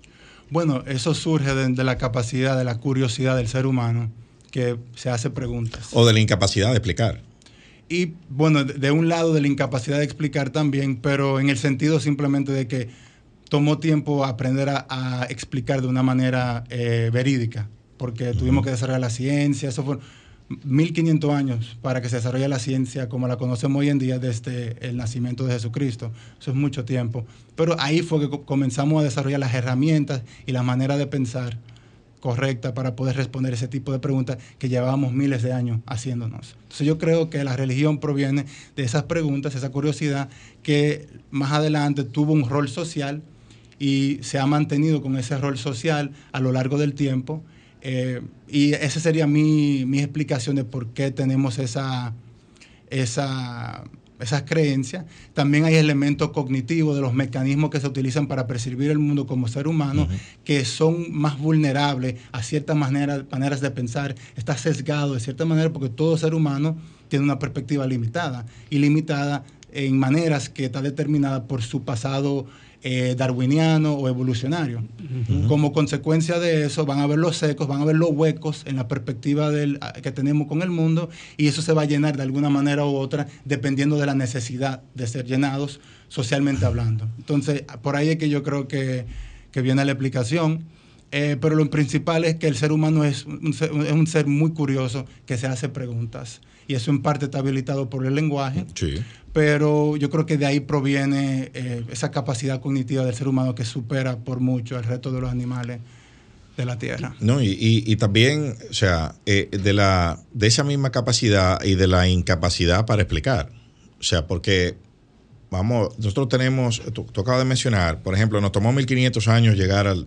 Bueno, eso surge de, de la capacidad, de la curiosidad del ser humano que se hace preguntas. O de la incapacidad de explicar. Y bueno, de, un lado de la incapacidad de explicar también, pero en el sentido simplemente de que tomó tiempo aprender a, a explicar de una manera eh, verídica, porque tuvimos que desarrollar la ciencia, eso fue 1500 años para que se desarrolle la ciencia como la conocemos hoy en día desde el nacimiento de Jesucristo. Eso es mucho tiempo. Pero ahí fue que co- comenzamos a desarrollar las herramientas y la manera de pensar correcta para poder responder ese tipo de preguntas que llevábamos miles de años haciéndonos. Entonces yo creo que la religión proviene de esas preguntas, esa curiosidad que más adelante tuvo un rol social y se ha mantenido con ese rol social a lo largo del tiempo. Eh, y esa sería mi, mi explicación de por qué tenemos esa, esa, esas creencias. También hay elementos cognitivos de los mecanismos que se utilizan para percibir el mundo como ser humano, que son más vulnerables a ciertas maneras, maneras de pensar. Está sesgado de cierta manera porque todo ser humano tiene una perspectiva limitada y limitada en maneras que está determinada por su pasado eh, darwiniano o evolucionario. Como consecuencia de eso van a ver los secos, van a ver los huecos en la perspectiva del, que tenemos con el mundo y eso se va a llenar de alguna manera u otra dependiendo de la necesidad de ser llenados socialmente hablando. Entonces, por ahí es que yo creo que, que viene la explicación. Eh, pero lo principal es que el ser humano es un ser, es un ser muy curioso que se hace preguntas. Y eso en parte está habilitado por el lenguaje. Sí. Pero yo creo que de ahí proviene eh, esa capacidad cognitiva del ser humano que supera por mucho al resto de los animales de la Tierra. No, y, y- y también, o sea, eh, de, la, de esa misma capacidad y de la incapacidad para explicar. O sea, porque, vamos, nosotros tenemos, tú, tú acabas de mencionar, por ejemplo, nos tomó 1500 años llegar al,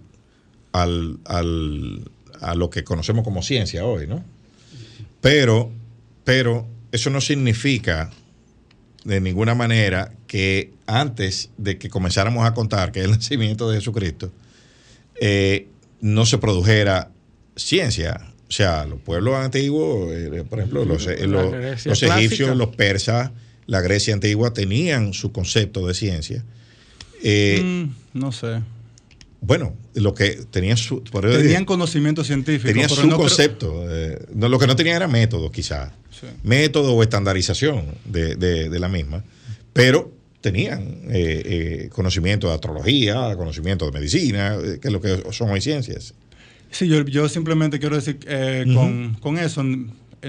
al, al- a lo que conocemos como ciencia hoy, ¿no? Pero, pero eso no significa de ninguna manera que antes de que comenzáramos a contar que es el nacimiento de Jesucristo, eh, no se produjera ciencia. O sea, los pueblos antiguos, eh, por ejemplo, los, eh, los- egipcios, los persas, la Grecia antigua tenían su concepto de ciencia. Eh, Mm, no sé. Bueno, lo que tenían su, por Tenían conocimiento científico. tenían su no concepto. eh, no, lo que no tenían era método, quizás. Sí. Método o estandarización de, de- de la misma. Pero tenían eh, eh, conocimiento de astrología, conocimiento de medicina, eh, que es lo que son hoy ciencias. Sí, yo, yo simplemente quiero decir eh, con, con eso,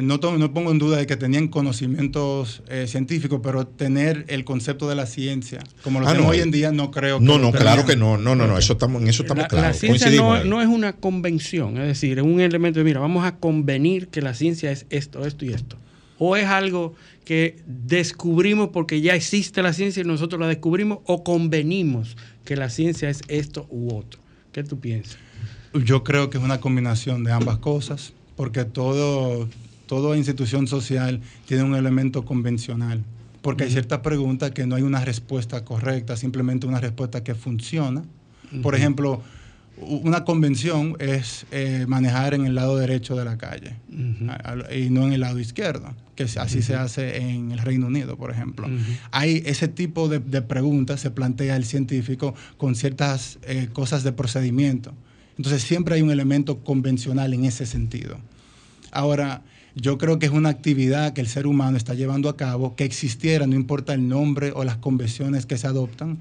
no, to- no pongo en duda de que tenían conocimientos eh, científicos, pero tener el concepto de la ciencia, como lo Ah, tenemos no, hoy eh, en día, no creo que No, no, claro que no. No, no, no. Eso estamos, en eso estamos La, claros. la ciencia no, no es una convención, es decir, es un elemento de, mira, vamos a convenir que la ciencia es esto, esto y esto. O es algo que descubrimos porque ya existe la ciencia y nosotros la descubrimos, o convenimos que la ciencia es esto u otro. ¿Qué tú piensas? Yo creo que es una combinación de ambas cosas, porque todo, toda institución social tiene un elemento convencional, porque hay ciertas preguntas que no hay una respuesta correcta, simplemente una respuesta que funciona. Por ejemplo, una convención es eh, manejar en el lado derecho de la calle a- a- y no en el lado izquierdo, que así se hace en el Reino Unido, por ejemplo. Hay ese tipo de, de preguntas, se plantea el científico con ciertas eh, cosas de procedimiento. Entonces siempre hay un elemento convencional en ese sentido. Ahora, yo creo que es una actividad que el ser humano está llevando a cabo, que existiera, no importa el nombre o las convenciones que se adoptan,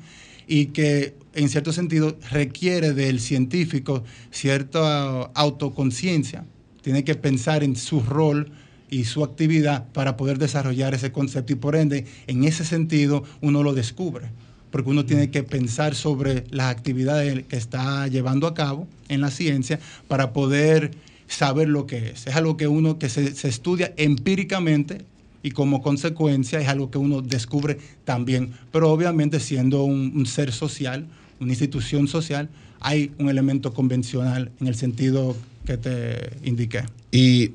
y que en cierto sentido requiere del científico cierta autoconciencia. Tiene que pensar en su rol y su actividad para poder desarrollar ese concepto y por ende, en ese sentido, uno lo descubre. Porque uno tiene que pensar sobre las actividades que está llevando a cabo en la ciencia para poder saber lo que es. Es algo que uno que se, se estudia empíricamente y como consecuencia es algo que uno descubre también. Pero obviamente siendo un, ser social, una institución social, hay un elemento convencional en el sentido que te indiqué. Y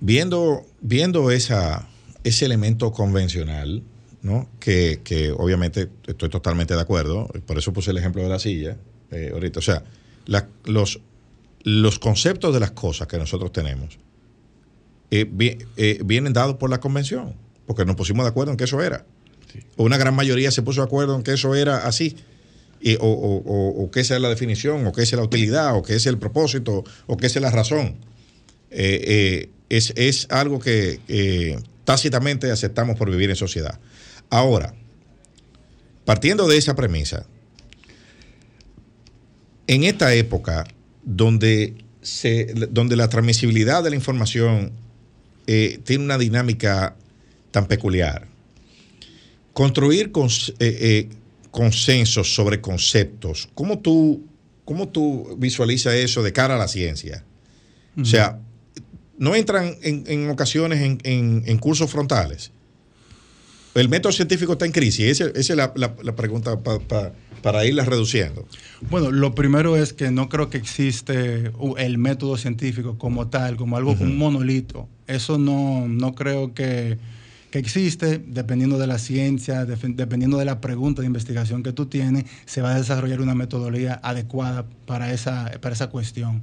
viendo, viendo esa, ese elemento convencional, ¿no? Que, que obviamente estoy totalmente de acuerdo, por eso puse el ejemplo de la silla eh, ahorita. O sea, los, los conceptos de las cosas que nosotros tenemos eh, vi- eh, vienen dados por la convención, porque nos pusimos de acuerdo en que eso era. Una gran mayoría se puso de acuerdo en que eso era así. Y- o, o- o- o que esa es la definición, o que esa es la utilidad, o que ese es el propósito, o que esa es la razón. Eh, es, es algo que tácitamente aceptamos por vivir en sociedad. Ahora, partiendo de esa premisa, en esta época donde, se, donde la transmisibilidad de la información eh, tiene una dinámica tan peculiar, construir cons- eh, eh, consensos sobre conceptos, ¿cómo tú, cómo tú visualizas eso de cara a la ciencia? O sea, no entran en, en ocasiones en, en- en cursos frontales. El método científico está en crisis. Esa, esa es la, la- la pregunta pa- pa- para irla reduciendo. Bueno, lo primero es que no creo que existe uh, el método científico como tal, como algo, Ujú. un monolito. Eso no, no creo que, que existe. Dependiendo de la ciencia, dependiendo de la pregunta de investigación que tú tienes, se va a desarrollar una metodología adecuada para esa, para esa cuestión.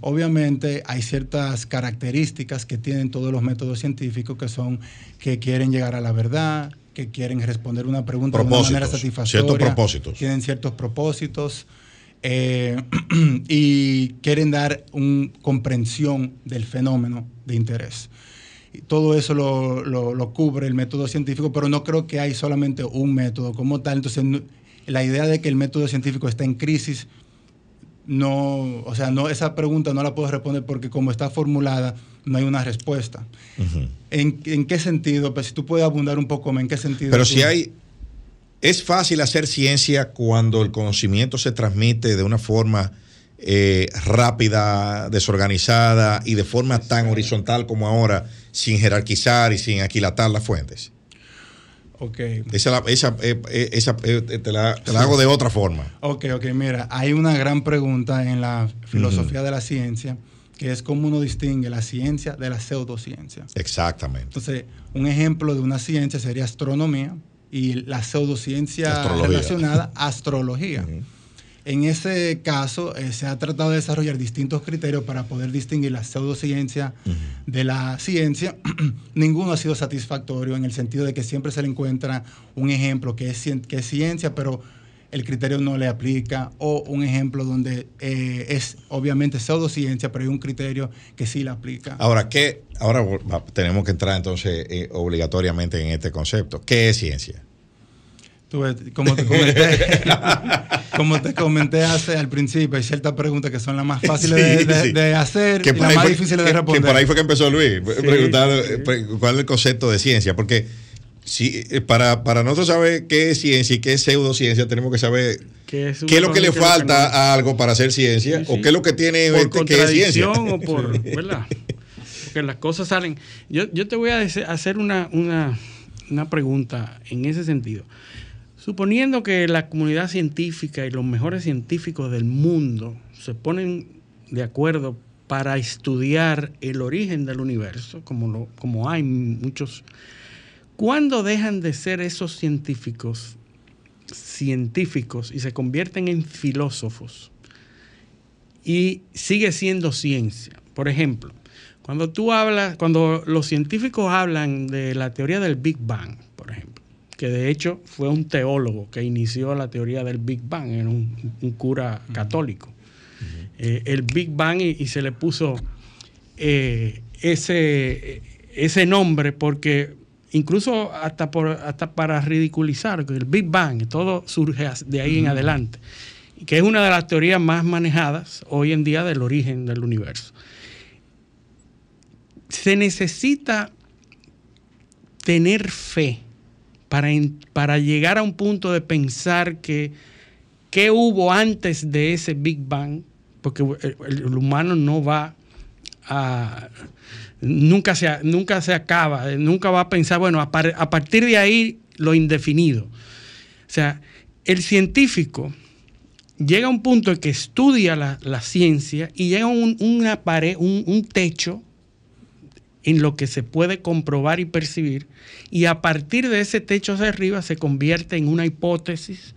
Obviamente hay ciertas características que tienen todos los métodos científicos que son que quieren llegar a la verdad, que quieren responder una pregunta de una manera satisfactoria. Ciertos propósitos. Tienen ciertos propósitos. Eh, y quieren dar una comprensión del fenómeno de interés. Todo eso lo, lo, cubre el método científico, pero no creo que hay solamente un método como tal. Entonces, la idea de que el método científico está en crisis, no, o sea, no, esa pregunta no la puedo responder porque como está formulada, no hay una respuesta. ¿En, ¿En, qué sentido? Pues si tú puedes abundar un poco más, ¿en qué sentido? Pero si hay, es fácil hacer ciencia cuando el conocimiento se transmite de una forma eh, rápida, desorganizada y de forma tan horizontal como ahora, sin jerarquizar y sin aquilatar las fuentes. Ok. Esa, esa, eh, eh, esa te, la, hago de otra forma. Ok, ok, mira, hay una gran pregunta en la filosofía de la ciencia que es cómo uno distingue la ciencia de la pseudociencia. Exactamente. Entonces, un ejemplo de una ciencia sería astronomía y la pseudociencia relacionada, astrología. En ese caso, eh, se ha tratado de desarrollar distintos criterios para poder distinguir la pseudociencia de la ciencia. Ninguno ha sido satisfactorio en el sentido de que siempre se le encuentra un ejemplo que es, que es ciencia, pero el criterio no le aplica, o un ejemplo donde eh, es obviamente pseudociencia, pero hay un criterio que sí le aplica. Ahora, ¿qué? Ahora tenemos que entrar entonces eh, obligatoriamente en este concepto. ¿Qué es ciencia? Como te comenté, como te comenté hace al principio, hay ciertas preguntas que son las más fáciles de, hacer y las más difíciles de responder. Que por ahí fue que empezó Luis, preguntando eh, cuál es el concepto de ciencia, porque Sí, eh, para, para nosotros saber qué es ciencia y qué es pseudociencia, tenemos que saber qué es, lo que le falta a algo para hacer ciencia o qué es lo que tiene por que es ciencia. o por, ¿verdad? Porque las cosas salen. Yo, yo te voy a hacer una, una, una pregunta en ese sentido. Suponiendo que la comunidad científica y los mejores científicos del mundo se ponen de acuerdo para estudiar el origen del universo, como, hay muchos ¿Cuándo dejan de ser esos científicos científicos y se convierten en filósofos? Y sigue siendo ciencia. Por ejemplo, cuando tú hablas, cuando los científicos hablan de la teoría del Big Bang, que de hecho fue un teólogo que inició la teoría del Big Bang, era un, cura católico. Eh, el Big Bang y, se le puso eh, ese, ese nombre porque incluso hasta, por, hasta para ridiculizar el Big Bang, todo surge de ahí en adelante, que es una de las teorías más manejadas hoy en día del origen del universo. Se necesita tener fe para, para llegar a un punto de pensar que qué hubo antes de ese Big Bang, porque el humano no va a nunca se, nunca se acaba, nunca va a pensar, bueno, a, partir de ahí lo indefinido. O sea, el científico llega a un punto en que estudia la, ciencia y llega a un, una pared, un, techo en lo que se puede comprobar y percibir, y a partir de ese techo hacia arriba se convierte en una hipótesis,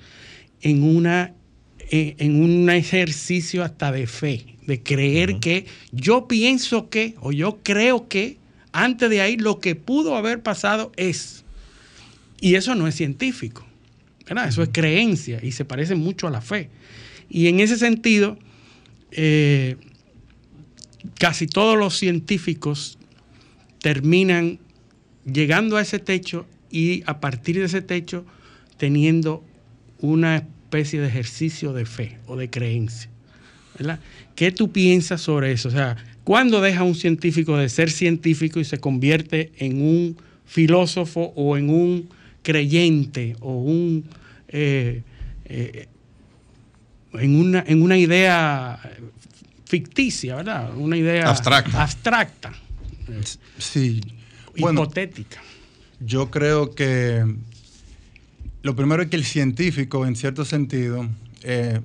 en, una, en un ejercicio hasta de fe de creer que yo pienso que o yo creo que antes de ahí lo que pudo haber pasado es. Y eso no es científico, Eso es creencia y se parece mucho a la fe. Y en ese sentido, eh, casi todos los científicos terminan llegando a ese techo y a partir de ese techo teniendo una especie de ejercicio de fe o de creencia. ¿verdad? ¿Qué tú piensas sobre eso? O sea, ¿cuándo deja un científico de ser científico y se convierte en un filósofo o en un creyente o un eh, eh, en, una, en una idea ficticia, ¿verdad? Una idea abstracta. abstracta sí. Hipotética. yo creo que lo primero es que el científico, en cierto sentido, eh,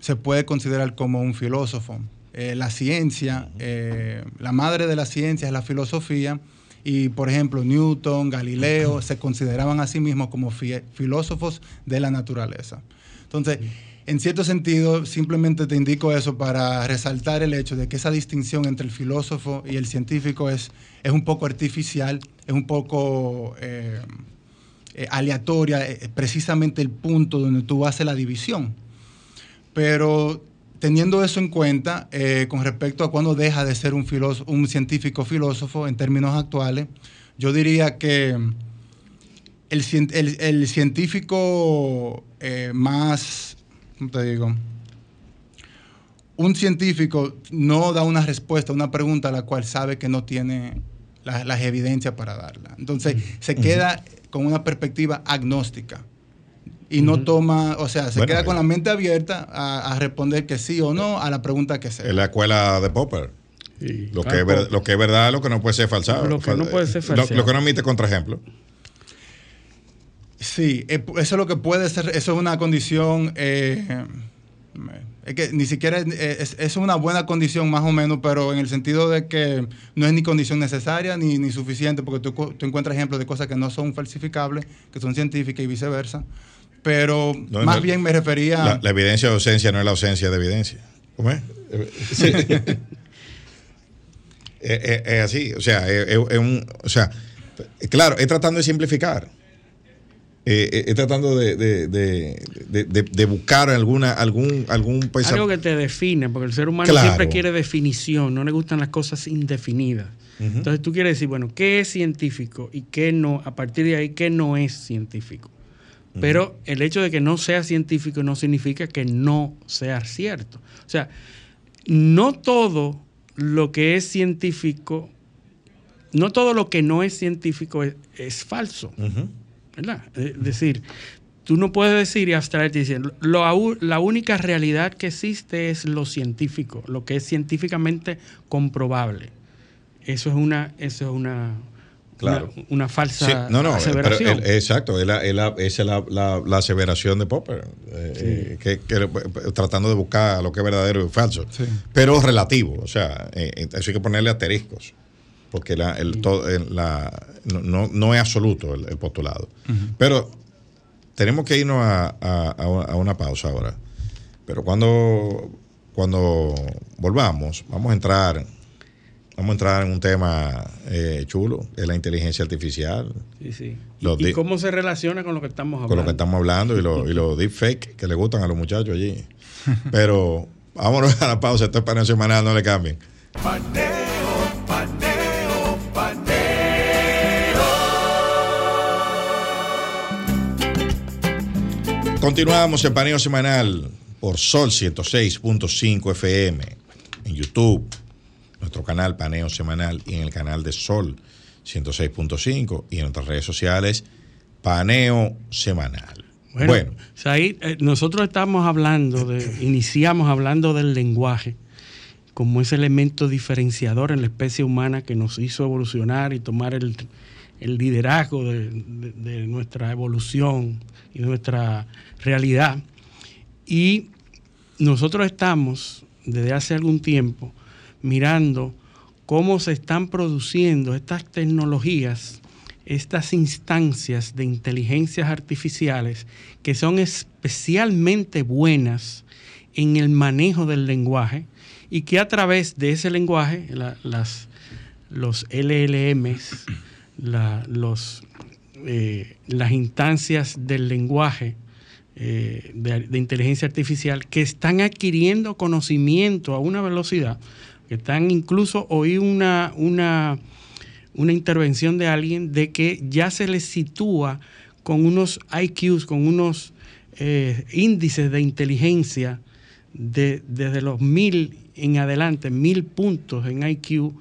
se puede considerar como un filósofo. Eh, la ciencia, eh, la madre de la ciencia es la filosofía y, por ejemplo, Newton, Galileo se consideraban a sí mismos como filósofos de la naturaleza. Entonces, en cierto sentido, simplemente te indico eso para resaltar el hecho de que esa distinción entre el filósofo y el científico es, es un poco artificial, es un poco... Eh, eh, aleatoria, eh, precisamente el punto donde tú haces la división. Pero teniendo eso en cuenta, con respecto a cuándo deja de ser un, un científico filósofo en términos actuales, yo diría que el, el, científico más, ¿cómo te digo? Un científico no da una respuesta a una pregunta a la cual sabe que no tiene las, evidencias para darla. Entonces, se queda con una perspectiva agnóstica y no toma, o sea, se queda con la mente abierta a, responder que sí o no a la pregunta que sea. En la escuela de Popper. Lo, que es lo que es verdad, lo que no puede ser falsado. Lo que no puede ser falsado. Lo, que no admite contraejemplo. Sí, eh, eso es lo que puede ser, eso es una condición eh, es que ni siquiera es, una buena condición más o menos, pero en el sentido de que no es ni condición necesaria ni, ni suficiente, porque tú, tú, encuentras ejemplos de cosas que no son falsificables, que son científicas y viceversa. Pero más bien me refería... La, evidencia de ausencia no es la ausencia de evidencia. ¿Cómo es? Sí. es, así, o sea, es, un, o sea, claro, es tratando de simplificar eh, eh tratando de, de, buscar alguna, algún, algún pensamiento. Algo que te define, porque el ser humano siempre quiere definición, no le gustan las cosas indefinidas. Entonces tú quieres decir, bueno, ¿qué es científico y qué no? A partir de ahí, ¿qué no es científico? Pero el hecho de que no sea científico no significa que no sea cierto. O sea, no todo lo que es científico, no todo lo que no es científico es, falso. ¿Verdad? Es decir, tú no puedes decir y abstraerte diciendo, la única realidad que existe es lo científico, lo que es científicamente comprobable. Eso es una, eso es una, una, falsa aseveración. exacto, esa es la, aseveración de Popper, eh, que, tratando de buscar lo que es verdadero y falso, pero relativo, o sea, eh, eso hay que ponerle asteriscos porque la, el, la, no, no, es absoluto el, postulado. Pero tenemos que irnos a, a, una pausa ahora. Pero cuando, cuando volvamos, vamos a entrar vamos a entrar en un tema eh, chulo, es la inteligencia artificial. Sí, sí. ¿Y, cómo se relaciona con lo que estamos hablando? Con lo que estamos hablando y los lo deepfake que le gustan a los muchachos allí. Pero vámonos a la pausa, esto es para semanal, no le cambien. Continuamos el paneo semanal por Sol 106.5 FM en YouTube, nuestro canal Paneo Semanal y en el canal de Sol 106.5 y en otras redes sociales Paneo Semanal. Bueno, eh, nosotros estamos hablando de, iniciamos hablando del lenguaje como ese elemento diferenciador en la especie humana que nos hizo evolucionar y tomar el, liderazgo de nuestra evolución y nuestra realidad. Y nosotros estamos desde hace algún tiempo mirando cómo se están produciendo estas tecnologías, estas instancias de inteligencias artificiales que son especialmente buenas en el manejo del lenguaje y que a través de ese lenguaje, las, los LLMs, eh, las instancias del lenguaje eh, de, inteligencia artificial que están adquiriendo conocimiento a una velocidad, que están incluso oí una, una, una intervención de alguien de que ya se les sitúa con unos IQs, con unos eh, índices de inteligencia de, desde los mil en adelante, mil puntos en IQ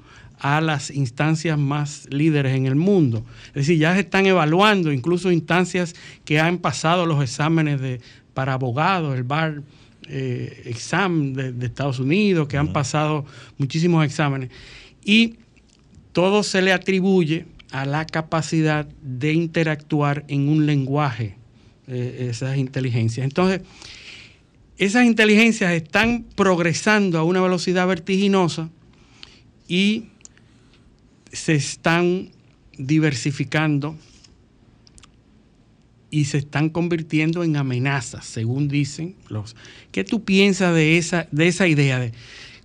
a las instancias más líderes en el mundo. Es decir, ya se están evaluando incluso instancias que han pasado los exámenes de, para abogados, el bar eh, exam de, Estados Unidos, que han pasado muchísimos exámenes. Y todo se le atribuye a la capacidad de interactuar en un lenguaje, eh, esas inteligencias. Entonces, esas inteligencias están progresando a una velocidad vertiginosa y se están diversificando y se están convirtiendo en amenazas, según dicen los. ¿Qué tú piensas de esa, de esa idea? De,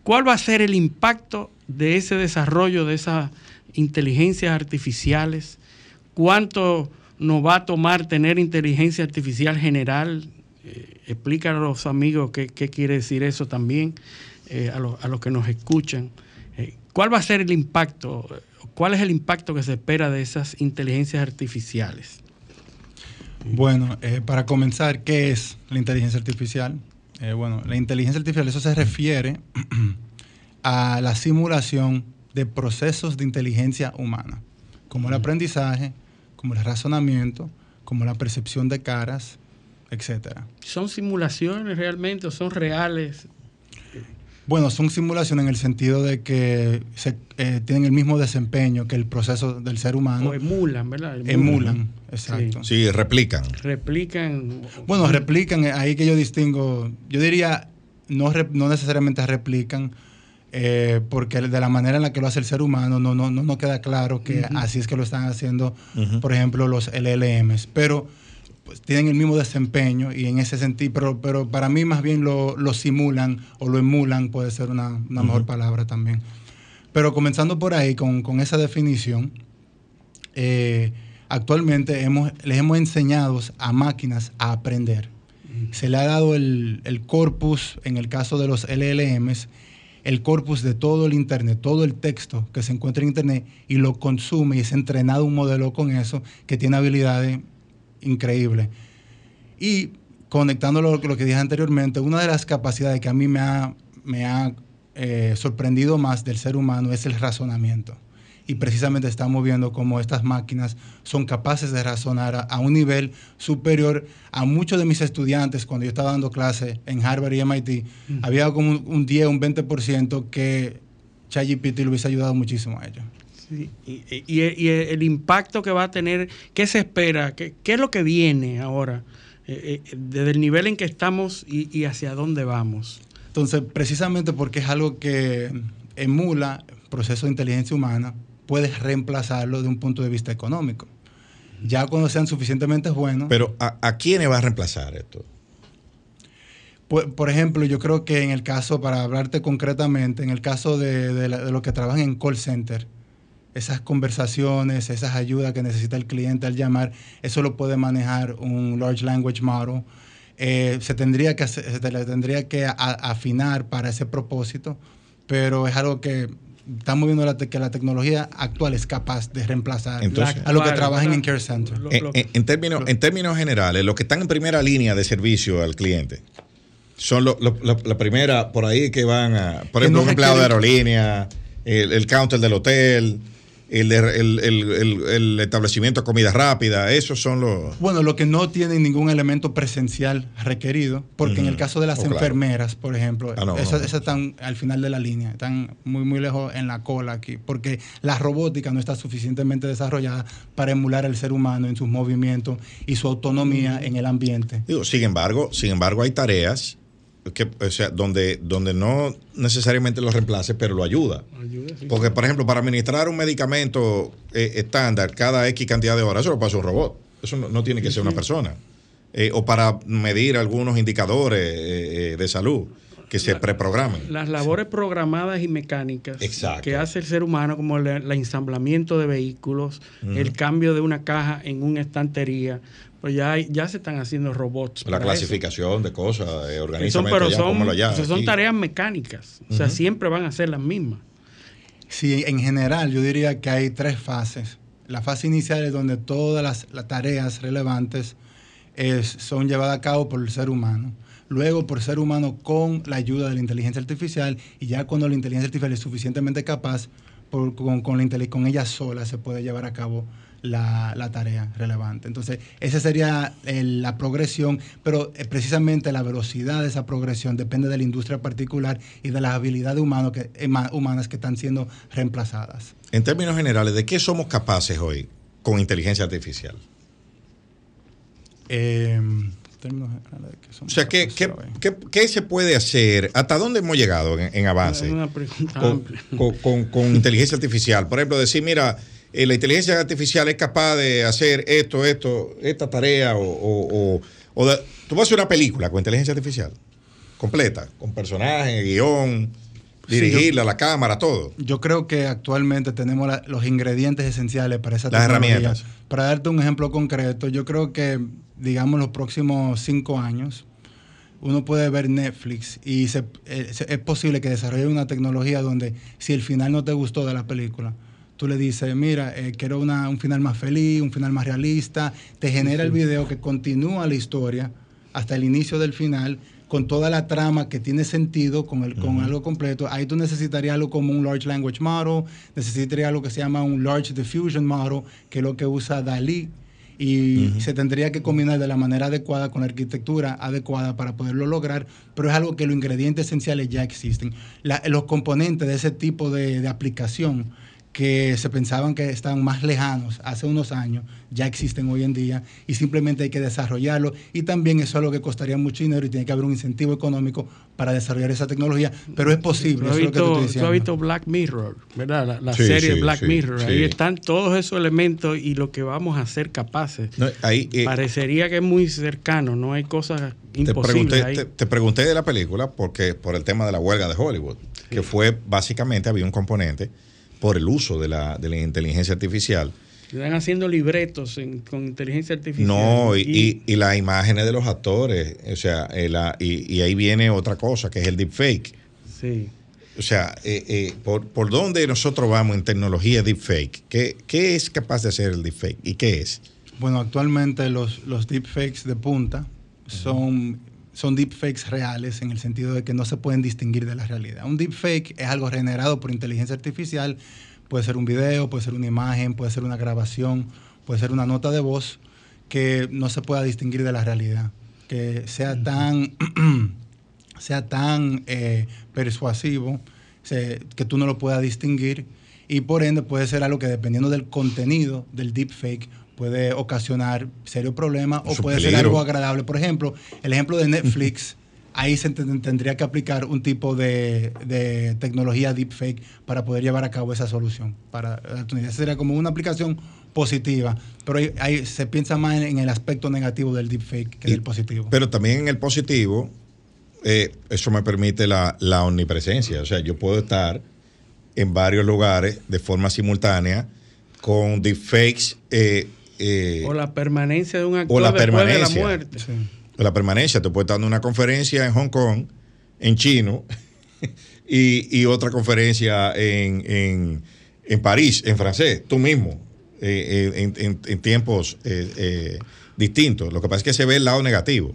¿Cuál va a ser el impacto de ese desarrollo de esas inteligencias artificiales? ¿Cuánto nos va a tomar tener inteligencia artificial general? Eh, explica a los amigos qué, qué quiere decir eso también, eh, a, los, a, los que nos escuchan. Eh, ¿Cuál va a ser el impacto? ¿Cuál es el impacto que se espera de esas inteligencias artificiales? Bueno, eh, para comenzar, ¿qué es la inteligencia artificial? Eh, bueno, la inteligencia artificial, eso se refiere a la simulación de procesos de inteligencia humana, como el aprendizaje, como el razonamiento, como la percepción de caras, etcétera. ¿Son simulaciones realmente o son reales? Bueno, son simulaciones en el sentido de que se, eh, tienen el mismo desempeño que el proceso del ser humano. O emulan, ¿verdad? Emulan, emulan exacto. Sí. sí, replican. Replican. Bueno, replican, eh, ahí que yo distingo, yo diría, no, no necesariamente replican, eh, porque de la manera en la que lo hace el ser humano no, no, no, no queda claro que uh -huh. así es que lo están haciendo, uh -huh. por ejemplo, los LLMs. Pero pues, tienen el mismo desempeño y en ese sentido, pero, pero para mí más bien lo, lo simulan o lo emulan, puede ser una, una uh -huh. mejor palabra también. Pero comenzando por ahí, con, con esa definición, eh, actualmente hemos, les hemos enseñado a máquinas a aprender. Uh -huh. Se le ha dado el, el, corpus, en el caso de los LLMs, el corpus de todo el Internet, todo el texto que se encuentra en Internet y lo consume y es entrenado un modelo con eso que tiene habilidades increíble. Y conectándolo con lo que dije anteriormente, una de las capacidades que a mí me ha, me ha eh, sorprendido más del ser humano es el razonamiento. Y precisamente estamos viendo cómo estas máquinas son capaces de razonar a, a, un nivel superior a muchos de mis estudiantes. Cuando yo estaba dando clase en Harvard y MIT, -huh. había como un, un 10, un 20% que ChatGPT le hubiese ayudado muchísimo a ellos. Sí. Y, y, y, el impacto que va a tener, ¿qué se espera? ¿Qué, qué es lo que viene ahora? Eh, eh, desde el nivel en que estamos y, y, hacia dónde vamos. Entonces, precisamente porque es algo que emula proceso de inteligencia humana, puedes reemplazarlo de un punto de vista económico. Ya cuando sean suficientemente buenos. Pero ¿a, a quiénes va a reemplazar esto? Por, por, ejemplo, yo creo que en el caso, para hablarte concretamente, en el caso de, de, la, de los que trabajan en call center, esas conversaciones, esas ayudas que necesita el cliente al llamar, eso lo puede manejar un Large Language Model. Eh, se tendría que, se tendría que a, afinar para ese propósito, pero es algo que estamos viendo la que la tecnología actual es capaz de reemplazar Entonces, a los que trabajan en Care Center. En, en, en, términos, en términos generales, los que están en primera línea de servicio al cliente, son lo, lo, lo, la primera por ahí que van a, por ejemplo, no un empleado de aerolínea, el, el counter del hotel, el, el, el, el, establecimiento de comida rápida, esos son los... Bueno, lo que no tienen ningún elemento presencial requerido, porque uh -huh. en el caso de las oh, enfermeras, claro. por ejemplo, ah, no, esas, no, esas, están al final de la línea, están muy, muy lejos en la cola aquí, porque la robótica no está suficientemente desarrollada para emular al ser humano en sus movimientos y su autonomía uh -huh. en el ambiente. Digo, sin embargo, sin embargo, hay tareas que, o sea, donde, donde no necesariamente lo reemplace, pero lo ayuda. ayuda sí, Porque, por ejemplo, para administrar un medicamento eh, estándar cada X cantidad de horas, eso lo pasa un robot. Eso no, no tiene que sí, ser una persona. Eh, o para medir algunos indicadores eh, de salud que se preprogramen. Las labores programadas y mecánicas Exacto. que hace el ser humano, como el, el ensamblamiento de vehículos, uh -huh. el cambio de una caja en una estantería, pues ya, ya se están haciendo robots. La clasificación eso. de cosas, eh, son, pero son, allá, son tareas mecánicas, o sea, uh -huh. siempre van a ser las mismas. Sí, en general yo diría que hay tres fases. La fase inicial es donde todas las, las tareas relevantes es, son llevadas a cabo por el ser humano. Luego, por ser humano con la ayuda de la inteligencia artificial, y ya cuando la inteligencia artificial es suficientemente capaz, por, con, con, la, con ella sola se puede llevar a cabo la, la, tarea relevante. Entonces, esa sería el, la progresión, pero eh, precisamente la velocidad de esa progresión depende de la industria particular y de las habilidades humano que, eh, humanas que están siendo reemplazadas. En términos generales, ¿de qué somos capaces hoy con inteligencia artificial? Eh, o sea, ¿qué, qué, qué, ¿qué, se puede hacer? ¿Hasta dónde hemos llegado en, en avance con, con, con, con, inteligencia artificial? Por ejemplo, decir, mira, eh, la inteligencia artificial es capaz de hacer esto, esto, esta tarea, o, o, o, o de, tú vas a hacer una película con inteligencia artificial completa, con personajes, guion. Dirigirla, la cámara, todo. Yo creo que actualmente tenemos la- los ingredientes esenciales para esa Las herramientas. Para darte un ejemplo concreto, yo creo que, digamos, los próximos cinco años, uno puede ver Netflix y se- eh, se- es posible que desarrolle una tecnología donde si el final no te gustó de la película, tú le dices, mira, eh, quiero una- un final más feliz, un final más realista, te genera el video que continúa la historia hasta el inicio del final con toda la trama que tiene sentido con, el, con algo completo. Ahí tú necesitarías algo como un Large Language Model, necesitarías algo que se llama un Large Diffusion Model, que es lo que usa Dalí, y se tendría que combinar de la manera adecuada con la arquitectura adecuada para poderlo lograr, pero es algo que los ingredientes esenciales ya existen. La- los componentes de ese tipo de, de aplicación que se pensaban que estaban más lejanos hace unos años, ya existen hoy en día y simplemente hay que desarrollarlo. Y también eso es algo que costaría mucho dinero y tiene que haber un incentivo económico para desarrollar esa tecnología, pero es posible. Tú es lo que te estoy visto, tú has visto Black Mirror, ¿verdad? La, la Sí, serie sí, Black sí, Mirror. sí. Ahí están todos esos elementos y lo que vamos a ser capaces. No, ahí, eh, Parecería que es muy cercano, no hay cosas te, imposibles pregunté, ahí. te, te pregunté de la película porque por el tema de la huelga de Hollywood, que fue básicamente, había un componente por el uso de la, de la inteligencia artificial. Están haciendo libretos en- con inteligencia artificial. No, y, y- y las imágenes de los actores, o sea, eh, la- y, y ahí viene otra cosa, que es el deepfake. sí. O sea, eh, eh, por, ¿por dónde nosotros vamos en tecnología deepfake? ¿Qué, ¿Qué es capaz de hacer el deepfake? ¿Y qué es? Bueno, actualmente los, los deepfakes de punta son, son deepfakes reales en el sentido de que no se pueden distinguir de la realidad. Un deepfake es algo generado por inteligencia artificial, puede ser un video, puede ser una imagen, puede ser una grabación, puede ser una nota de voz que no se pueda distinguir de la realidad, que sea tan, sea tan eh, persuasivo se- que tú no lo puedas distinguir. Y por ende puede ser algo que dependiendo del contenido del deepfake puede ocasionar serios problemas o puede ser algo agradable. Por ejemplo, el ejemplo de Netflix, ahí se ten- tendría que aplicar un tipo de, de tecnología deepfake para poder llevar a cabo esa solución. Para. Esa sería como una aplicación positiva, pero ahí, ahí se piensa más en, en el aspecto negativo del deepfake que Y- del positivo. Pero también en el positivo, eh, eso me permite la, la omnipresencia. O sea, yo puedo estar en varios lugares de forma simultánea con deepfakes eh, eh, O la permanencia de un actor o la después de la permanencia. muerte. Sí. la permanencia. Te puedes estar dando una conferencia en Hong Kong, en chino, y, y otra conferencia en, en, en París, en francés, tú mismo, eh, eh, en, en- en tiempos eh, eh, distintos. Lo que pasa es que se ve el lado negativo.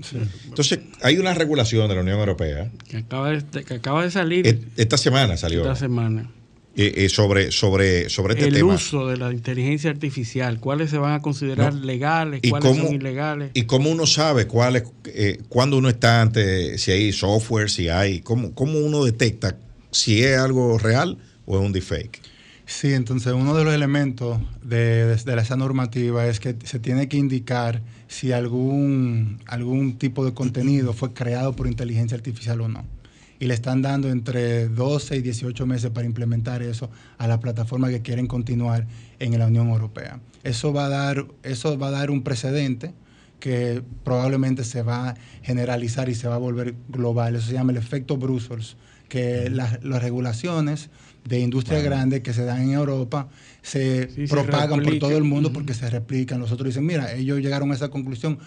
Entonces, hay una regulación de la Unión Europea. Que acaba de, que acaba de salir Et- Esta semana salió esta semana. Eh, eh, sobre, sobre, sobre este el tema. uso de la inteligencia artificial, cuáles se van a considerar No. legales, ¿Y cuáles cómo- son ilegales. ¿Y cómo uno sabe cuál es, eh, cuándo uno está ante, si hay software, si hay, cómo, cómo uno detecta si es algo real o es un deepfake? Sí, entonces uno de los elementos de, de- de esa normativa es que se tiene que indicar si algún, algún tipo de contenido fue creado por inteligencia artificial o no. Y le están dando entre 12 y 18 meses para implementar eso a la plataforma que quieren continuar en la Unión Europea. Eso va a dar, eso va a dar un precedente que probablemente se va a generalizar y se va a volver global. Eso se llama el efecto Brussels, que las, las regulaciones de industria grande que se dan en Europa se Sí, se propagan por todo el mundo porque se replican. Los otros dicen, mira, ellos llegaron a esa conclusión,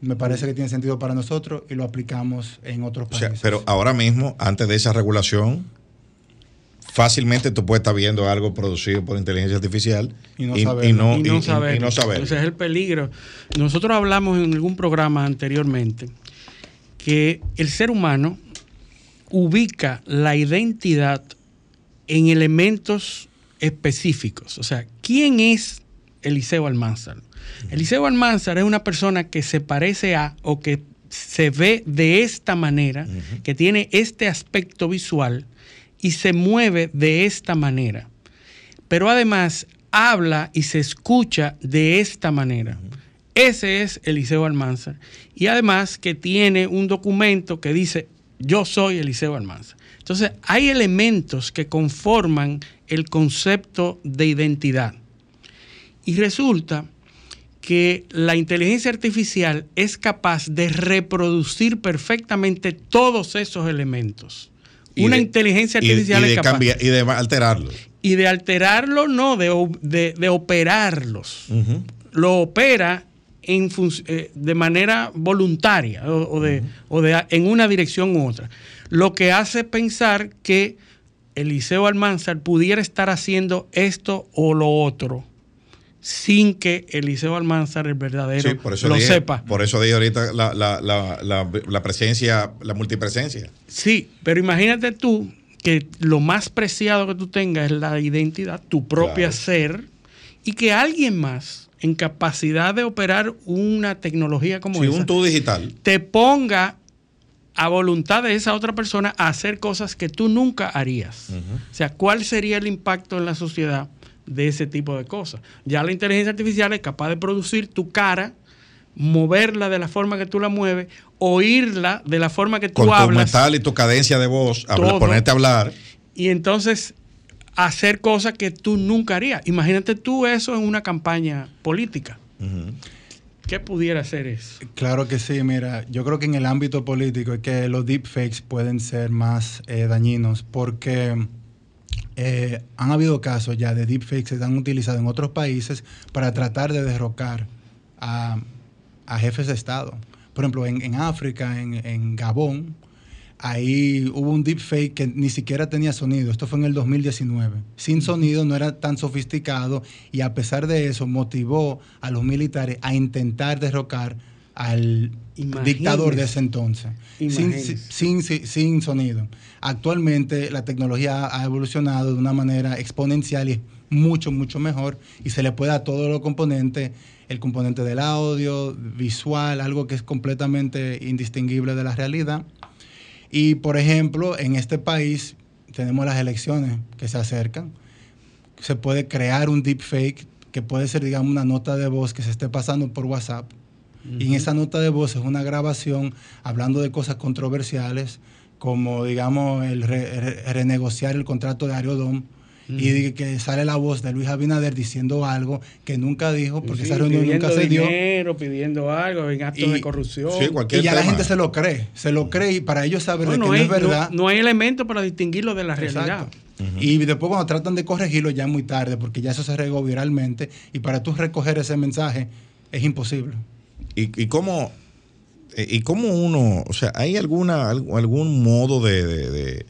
me parece que tiene sentido para nosotros y lo aplicamos en otros O sea, países. pero ahora mismo, antes de esa regulación, fácilmente tú puedes estar viendo algo producido por inteligencia artificial Y no y, saberlo. y no, y no saberlo. Ese es el peligro. Nosotros hablamos en algún programa anteriormente que el ser humano ubica la identidad en elementos específicos. O sea, ¿quién es Eliseo Almanzar? Eliseo Almanzar es una persona que se parece a o que se ve de esta manera, que tiene este aspecto visual y se mueve de esta manera pero además habla y se escucha de esta manera. Ese es Eliseo Almanzar. Y además que tiene un documento que dice, yo soy Eliseo Almanzar. Entonces, hay elementos que conforman el concepto de identidad. Y resulta que la inteligencia artificial es capaz de reproducir perfectamente todos esos elementos. Y una de- inteligencia y- y artificial de es capaz. cambiar- y de alterarlo. Y de alterarlo, no, de, de- de operarlos. Lo opera en eh, de manera voluntaria o, o de, o de- en una dirección u otra. Lo que hace pensar que Eliseo Almanzar pudiera estar haciendo esto o lo otro sin que Eliseo Almanzar, el verdadero, Sí, por eso lo dije, sepa. Por eso dije ahorita la, la, la, la, presencia, la multipresencia. Sí, pero imagínate tú que lo más preciado que tú tengas es la identidad, tu propia Claro. ser, y que alguien más en capacidad de operar una tecnología como Sí, esa un tú digital. te ponga a voluntad de esa otra persona a hacer cosas que tú nunca harías. O sea, ¿cuál sería el impacto en la sociedad de ese tipo de cosas? Ya la inteligencia artificial es capaz de producir tu cara, moverla de la forma que tú la mueves, oírla de la forma que tú Con tu hablas mental y tu cadencia de voz, ponerte a hablar. y entonces hacer cosas que tú nunca harías. Imagínate tú eso en una campaña política. ¿Qué pudiera hacer eso? Claro que sí, mira, yo creo que en el ámbito político es que los deepfakes pueden ser más eh, dañinos porque eh, han habido casos ya de deepfakes que se han utilizado en otros países para tratar de derrocar a, a jefes de Estado. Por ejemplo, en, en África, en, en Gabón, ahí hubo un deepfake que ni siquiera tenía sonido. Esto fue en el 2019. Sin sonido, no era tan sofisticado y a pesar de eso motivó a los militares a intentar derrocar al Imagínese. dictador de ese entonces. Sin, sin, sin, sin sonido. Actualmente la tecnología ha evolucionado de una manera exponencial y es mucho, mucho mejor y se le puede a todos los componentes, el componente del audio, visual, algo que es completamente indistinguible de la realidad. Y por ejemplo, en este país tenemos las elecciones que se acercan. Se puede crear un deepfake que puede ser, digamos, una nota de voz que se esté pasando por WhatsApp. Y en esa nota de voz es una grabación hablando de cosas controversiales, como, digamos, el re- re- renegociar el contrato de Ariodom. Y que sale la voz de Luis Abinader diciendo algo que nunca dijo, porque Sí, esa reunión pidiendo nunca se dio. dinero, pidiendo algo, en actos Y- de corrupción. Sí, cualquier Y ya la gente se lo cree, se lo cree y para ellos saber No, de no que no hay, es verdad. no- no hay elementos para distinguirlo de la realidad. Exacto. Y después cuando tratan de corregirlo ya es muy tarde, porque ya eso se regó viralmente y para tú recoger ese mensaje es imposible. ¿Y, y cómo eh, y cómo uno, o sea, hay alguna alg- algún modo de, de- de,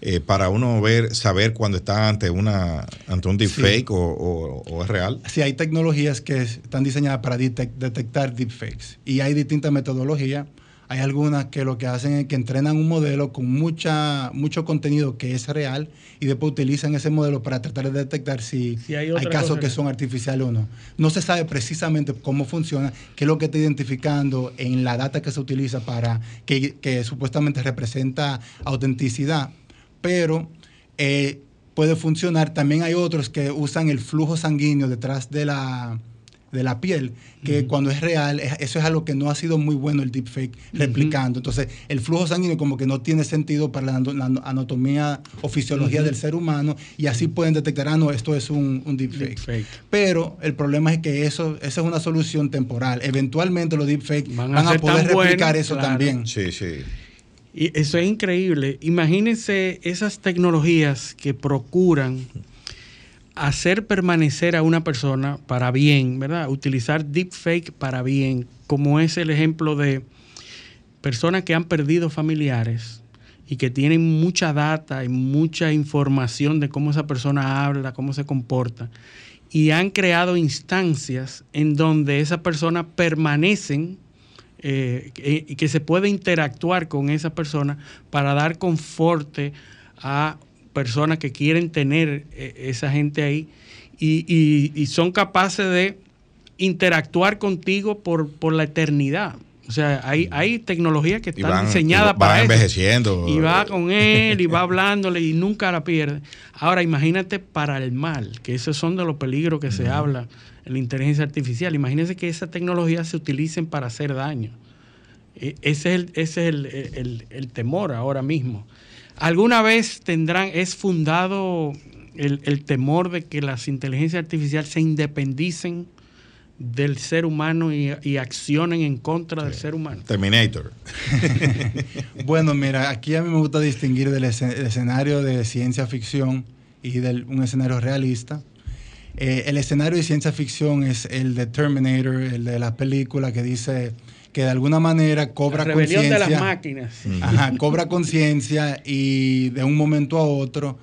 eh, para uno ver saber cuando está ante una ante un deepfake o, o- o es real? Sí, hay tecnologías que están diseñadas para detec- detectar deepfakes y hay distintas metodologías. Hay algunas que lo que hacen es que entrenan un modelo con mucha, mucho contenido que es real y después utilizan ese modelo para tratar de detectar si, Si hay casos que que- son artificiales o no. No se sabe precisamente cómo funciona, qué es lo que está identificando en la data que se utiliza para que, que supuestamente representa autenticidad, pero eh, puede funcionar. También hay otros que usan el flujo sanguíneo detrás de la, de la piel, que cuando es real, es- eso es algo que no ha sido muy bueno el deepfake replicando. Entonces, el flujo sanguíneo como que no tiene sentido para la, anatomía o fisiología del ser humano y así pueden detectar, ah, no, esto es un, un deepfake. Deepfake. Pero el problema es que eso, esa es una solución temporal. Eventualmente los deepfakes Van van a a, ser poder replicar eso claro. también. Sí, sí. Y eso es increíble. Imagínense esas tecnologías que procuran hacer permanecer a una persona para bien, ¿verdad? Utilizar deepfake para bien, como es el ejemplo de personas que han perdido familiares y que tienen mucha data y mucha información de cómo esa persona habla, cómo se comporta, y han creado instancias en donde esas personas permanecen eh, y que se puede interactuar con esa persona para dar conforte a personas que quieren tener eh, esa gente ahí y, y- y son capaces de interactuar contigo por, por la eternidad. O sea, hay, hay tecnologías que están van, diseñadas y para van eso. envejeciendo. Y va con él y va hablándole y nunca la pierde. Ahora, imagínate para el mal, que esos son de los peligros que se habla en la inteligencia artificial. Imagínense que esas tecnologías se utilicen para hacer daño. E- Ese es el, ese es el, el- el temor ahora mismo. ¿Alguna vez tendrán, es fundado el, el temor de que las inteligencias artificiales se independicen del ser humano y, y accionen en contra del ser humano. Terminator. bueno, mira, aquí a mí me gusta distinguir del escen- el escenario de ciencia ficción y de un escenario realista. Eh, el escenario de ciencia ficción es el de Terminator, el de la película que dice que de alguna manera cobra rebelión de las conciencia. máquinas. Ajá, cobra conciencia y de un momento a otro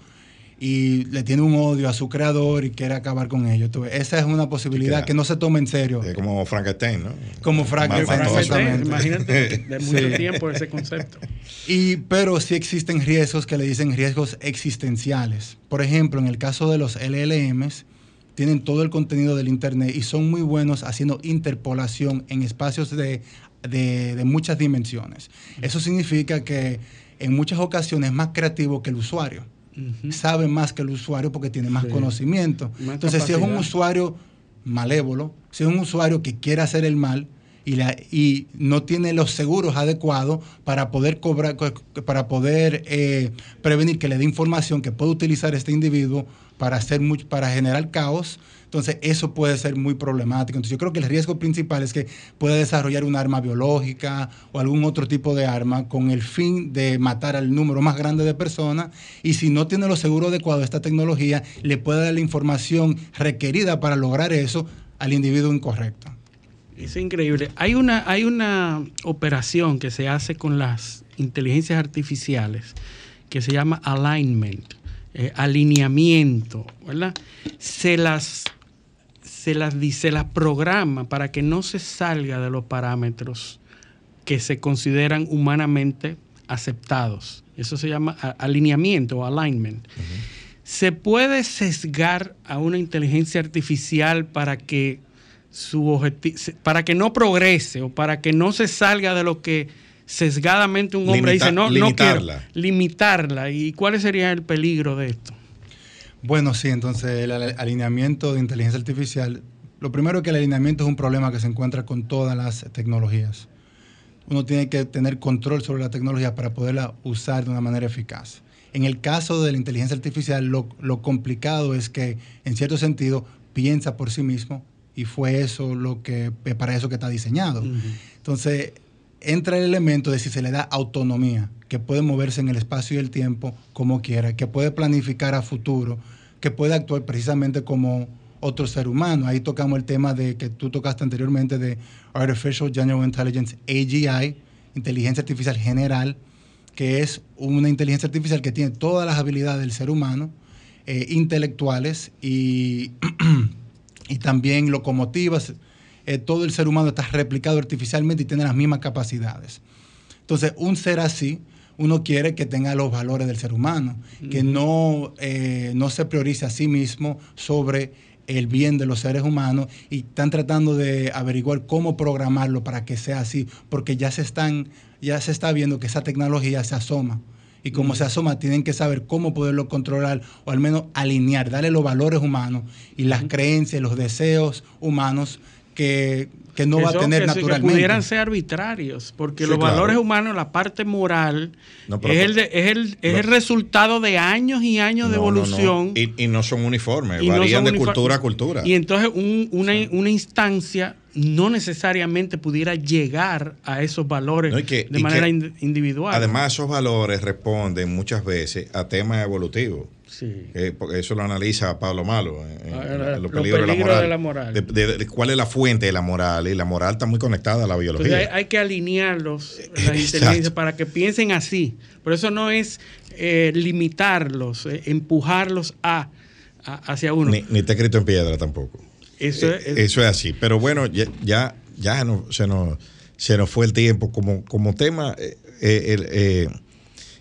y le tiene un odio a su creador y quiere acabar con ellos. Esa es una posibilidad que no se toma en serio. Como Frankenstein, ¿no? Como Frankenstein, exactamente. Imagínate, de mucho Sí. tiempo ese concepto. Y, pero sí existen riesgos que le dicen riesgos existenciales. Por ejemplo, en el caso de los LLMs, tienen todo el contenido del Internet y son muy buenos haciendo interpolación en espacios de, de- de muchas dimensiones. Eso significa que en muchas ocasiones es más creativo que el usuario. Sabe más que el usuario porque tiene más Sí. conocimiento. Más Entonces, si es un usuario malévolo, si es un usuario que quiere hacer el mal y, la- y no tiene los seguros adecuados para poder cobrar, co- para poder eh, prevenir que le dé información que puede utilizar este individuo para hacer much- para generar caos. Entonces, eso puede ser muy problemático. Entonces, yo creo que el riesgo principal es que puede desarrollar un arma biológica o algún otro tipo de arma con el fin de matar al número más grande de personas. Y si no tiene los seguros adecuados esta tecnología, le puede dar la información requerida para lograr eso al individuo incorrecto. Es increíble. Hay una, hay una operación que se hace con las inteligencias artificiales que se llama alignment, eh, alineamiento, ¿verdad? Se las, se las dice, se las programa para que no se salga de los parámetros que se consideran humanamente aceptados. Eso se llama alineamiento o alignment. ¿Se puede sesgar a una inteligencia artificial para que su objetivo, para que no progrese o para que no se salga de lo que sesgadamente un hombre Limita- dice, no, no quiero limitarla. limitarla? ¿Y cuál sería el peligro de esto? Bueno, sí, entonces el alineamiento de inteligencia artificial, lo primero es que el alineamiento es un problema que se encuentra con todas las tecnologías. Uno tiene que tener control sobre la tecnología para poderla usar de una manera eficaz. En el caso de la inteligencia artificial, lo, lo complicado es que, en cierto sentido, piensa por sí mismo y fue eso lo que, para eso que está diseñado. Entonces, entra el elemento de si se le da autonomía, que puede moverse en el espacio y el tiempo como quiera, que puede planificar a futuro, que puede actuar precisamente como otro ser humano. Ahí tocamos el tema de que tú tocaste anteriormente de Artificial General Intelligence, AGI, inteligencia artificial general, que es una inteligencia artificial que tiene todas las habilidades del ser humano, eh, intelectuales y, y también locomotivas. Eh, todo el ser humano está replicado artificialmente y tiene las mismas capacidades. Entonces, un ser así, uno quiere que tenga los valores del ser humano, que no, eh, no se priorice a sí mismo sobre el bien de los seres humanos y están tratando de averiguar cómo programarlo para que sea así, porque ya se están, ya se está viendo que esa tecnología se asoma. Y como se asoma, tienen que saber cómo poderlo controlar o al menos alinear, darle los valores humanos y las creencias, los deseos humanos que, que no va a tener que, sí, que naturalmente. pudieran ser arbitrarios, porque Sí, los claro. valores humanos, la parte moral, No, es, el, de- es, el, es No. el resultado de años y años de No, evolución. Y, y no son uniformes, y varían son de cultura a cultura. Y entonces un- una, una instancia no necesariamente pudiera llegar a esos valores No, y que- de manera que- individual. Además, esos valores responden muchas veces a temas evolutivos. Sí. Eh, porque eso lo analiza Pablo Malo en, en Ah, los peligros, de, la moral. de la moral. De- de- de cuál es la fuente de la moral. Y la moral está muy conectada a la biología. Entonces hay, hay que alinearlos, las inteligencias, para que piensen así. Por eso no es eh, limitarlos, eh, empujarlos a, a- hacia uno. ni, ni está escrito en piedra tampoco. Eso es, Eso es así. Pero bueno, ya, ya, ya no- se, nos, se nos fue el tiempo. Como, como tema,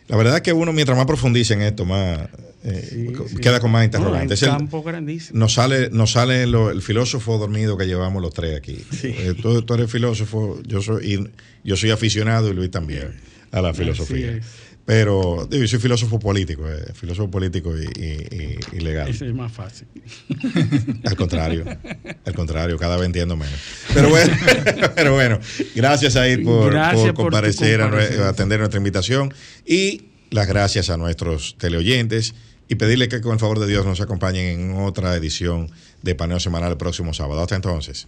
la verdad es que uno mientras más profundiza en esto, más eh, Sí, sí. queda con más No, interrogantes. Es el- campo grandísimo. nos sale, nos sale lo- el filósofo dormido que llevamos los tres aquí. Sí. Eh, tú, tú eres filósofo, yo soy, y yo soy aficionado y Luis también a la filosofía. Pero yo soy filósofo político, eh, filósofo político y, y- y- y legal. Ese es más fácil. Al contrario, al contrario, cada vez entiendo menos. Pero bueno, pero bueno gracias a por, Gracias por comparecer, a a atender nuestra invitación y las gracias a nuestros teleoyentes y pedirle que con el favor de Dios nos acompañen en otra edición de Paneo Semanal el próximo sábado. Hasta entonces.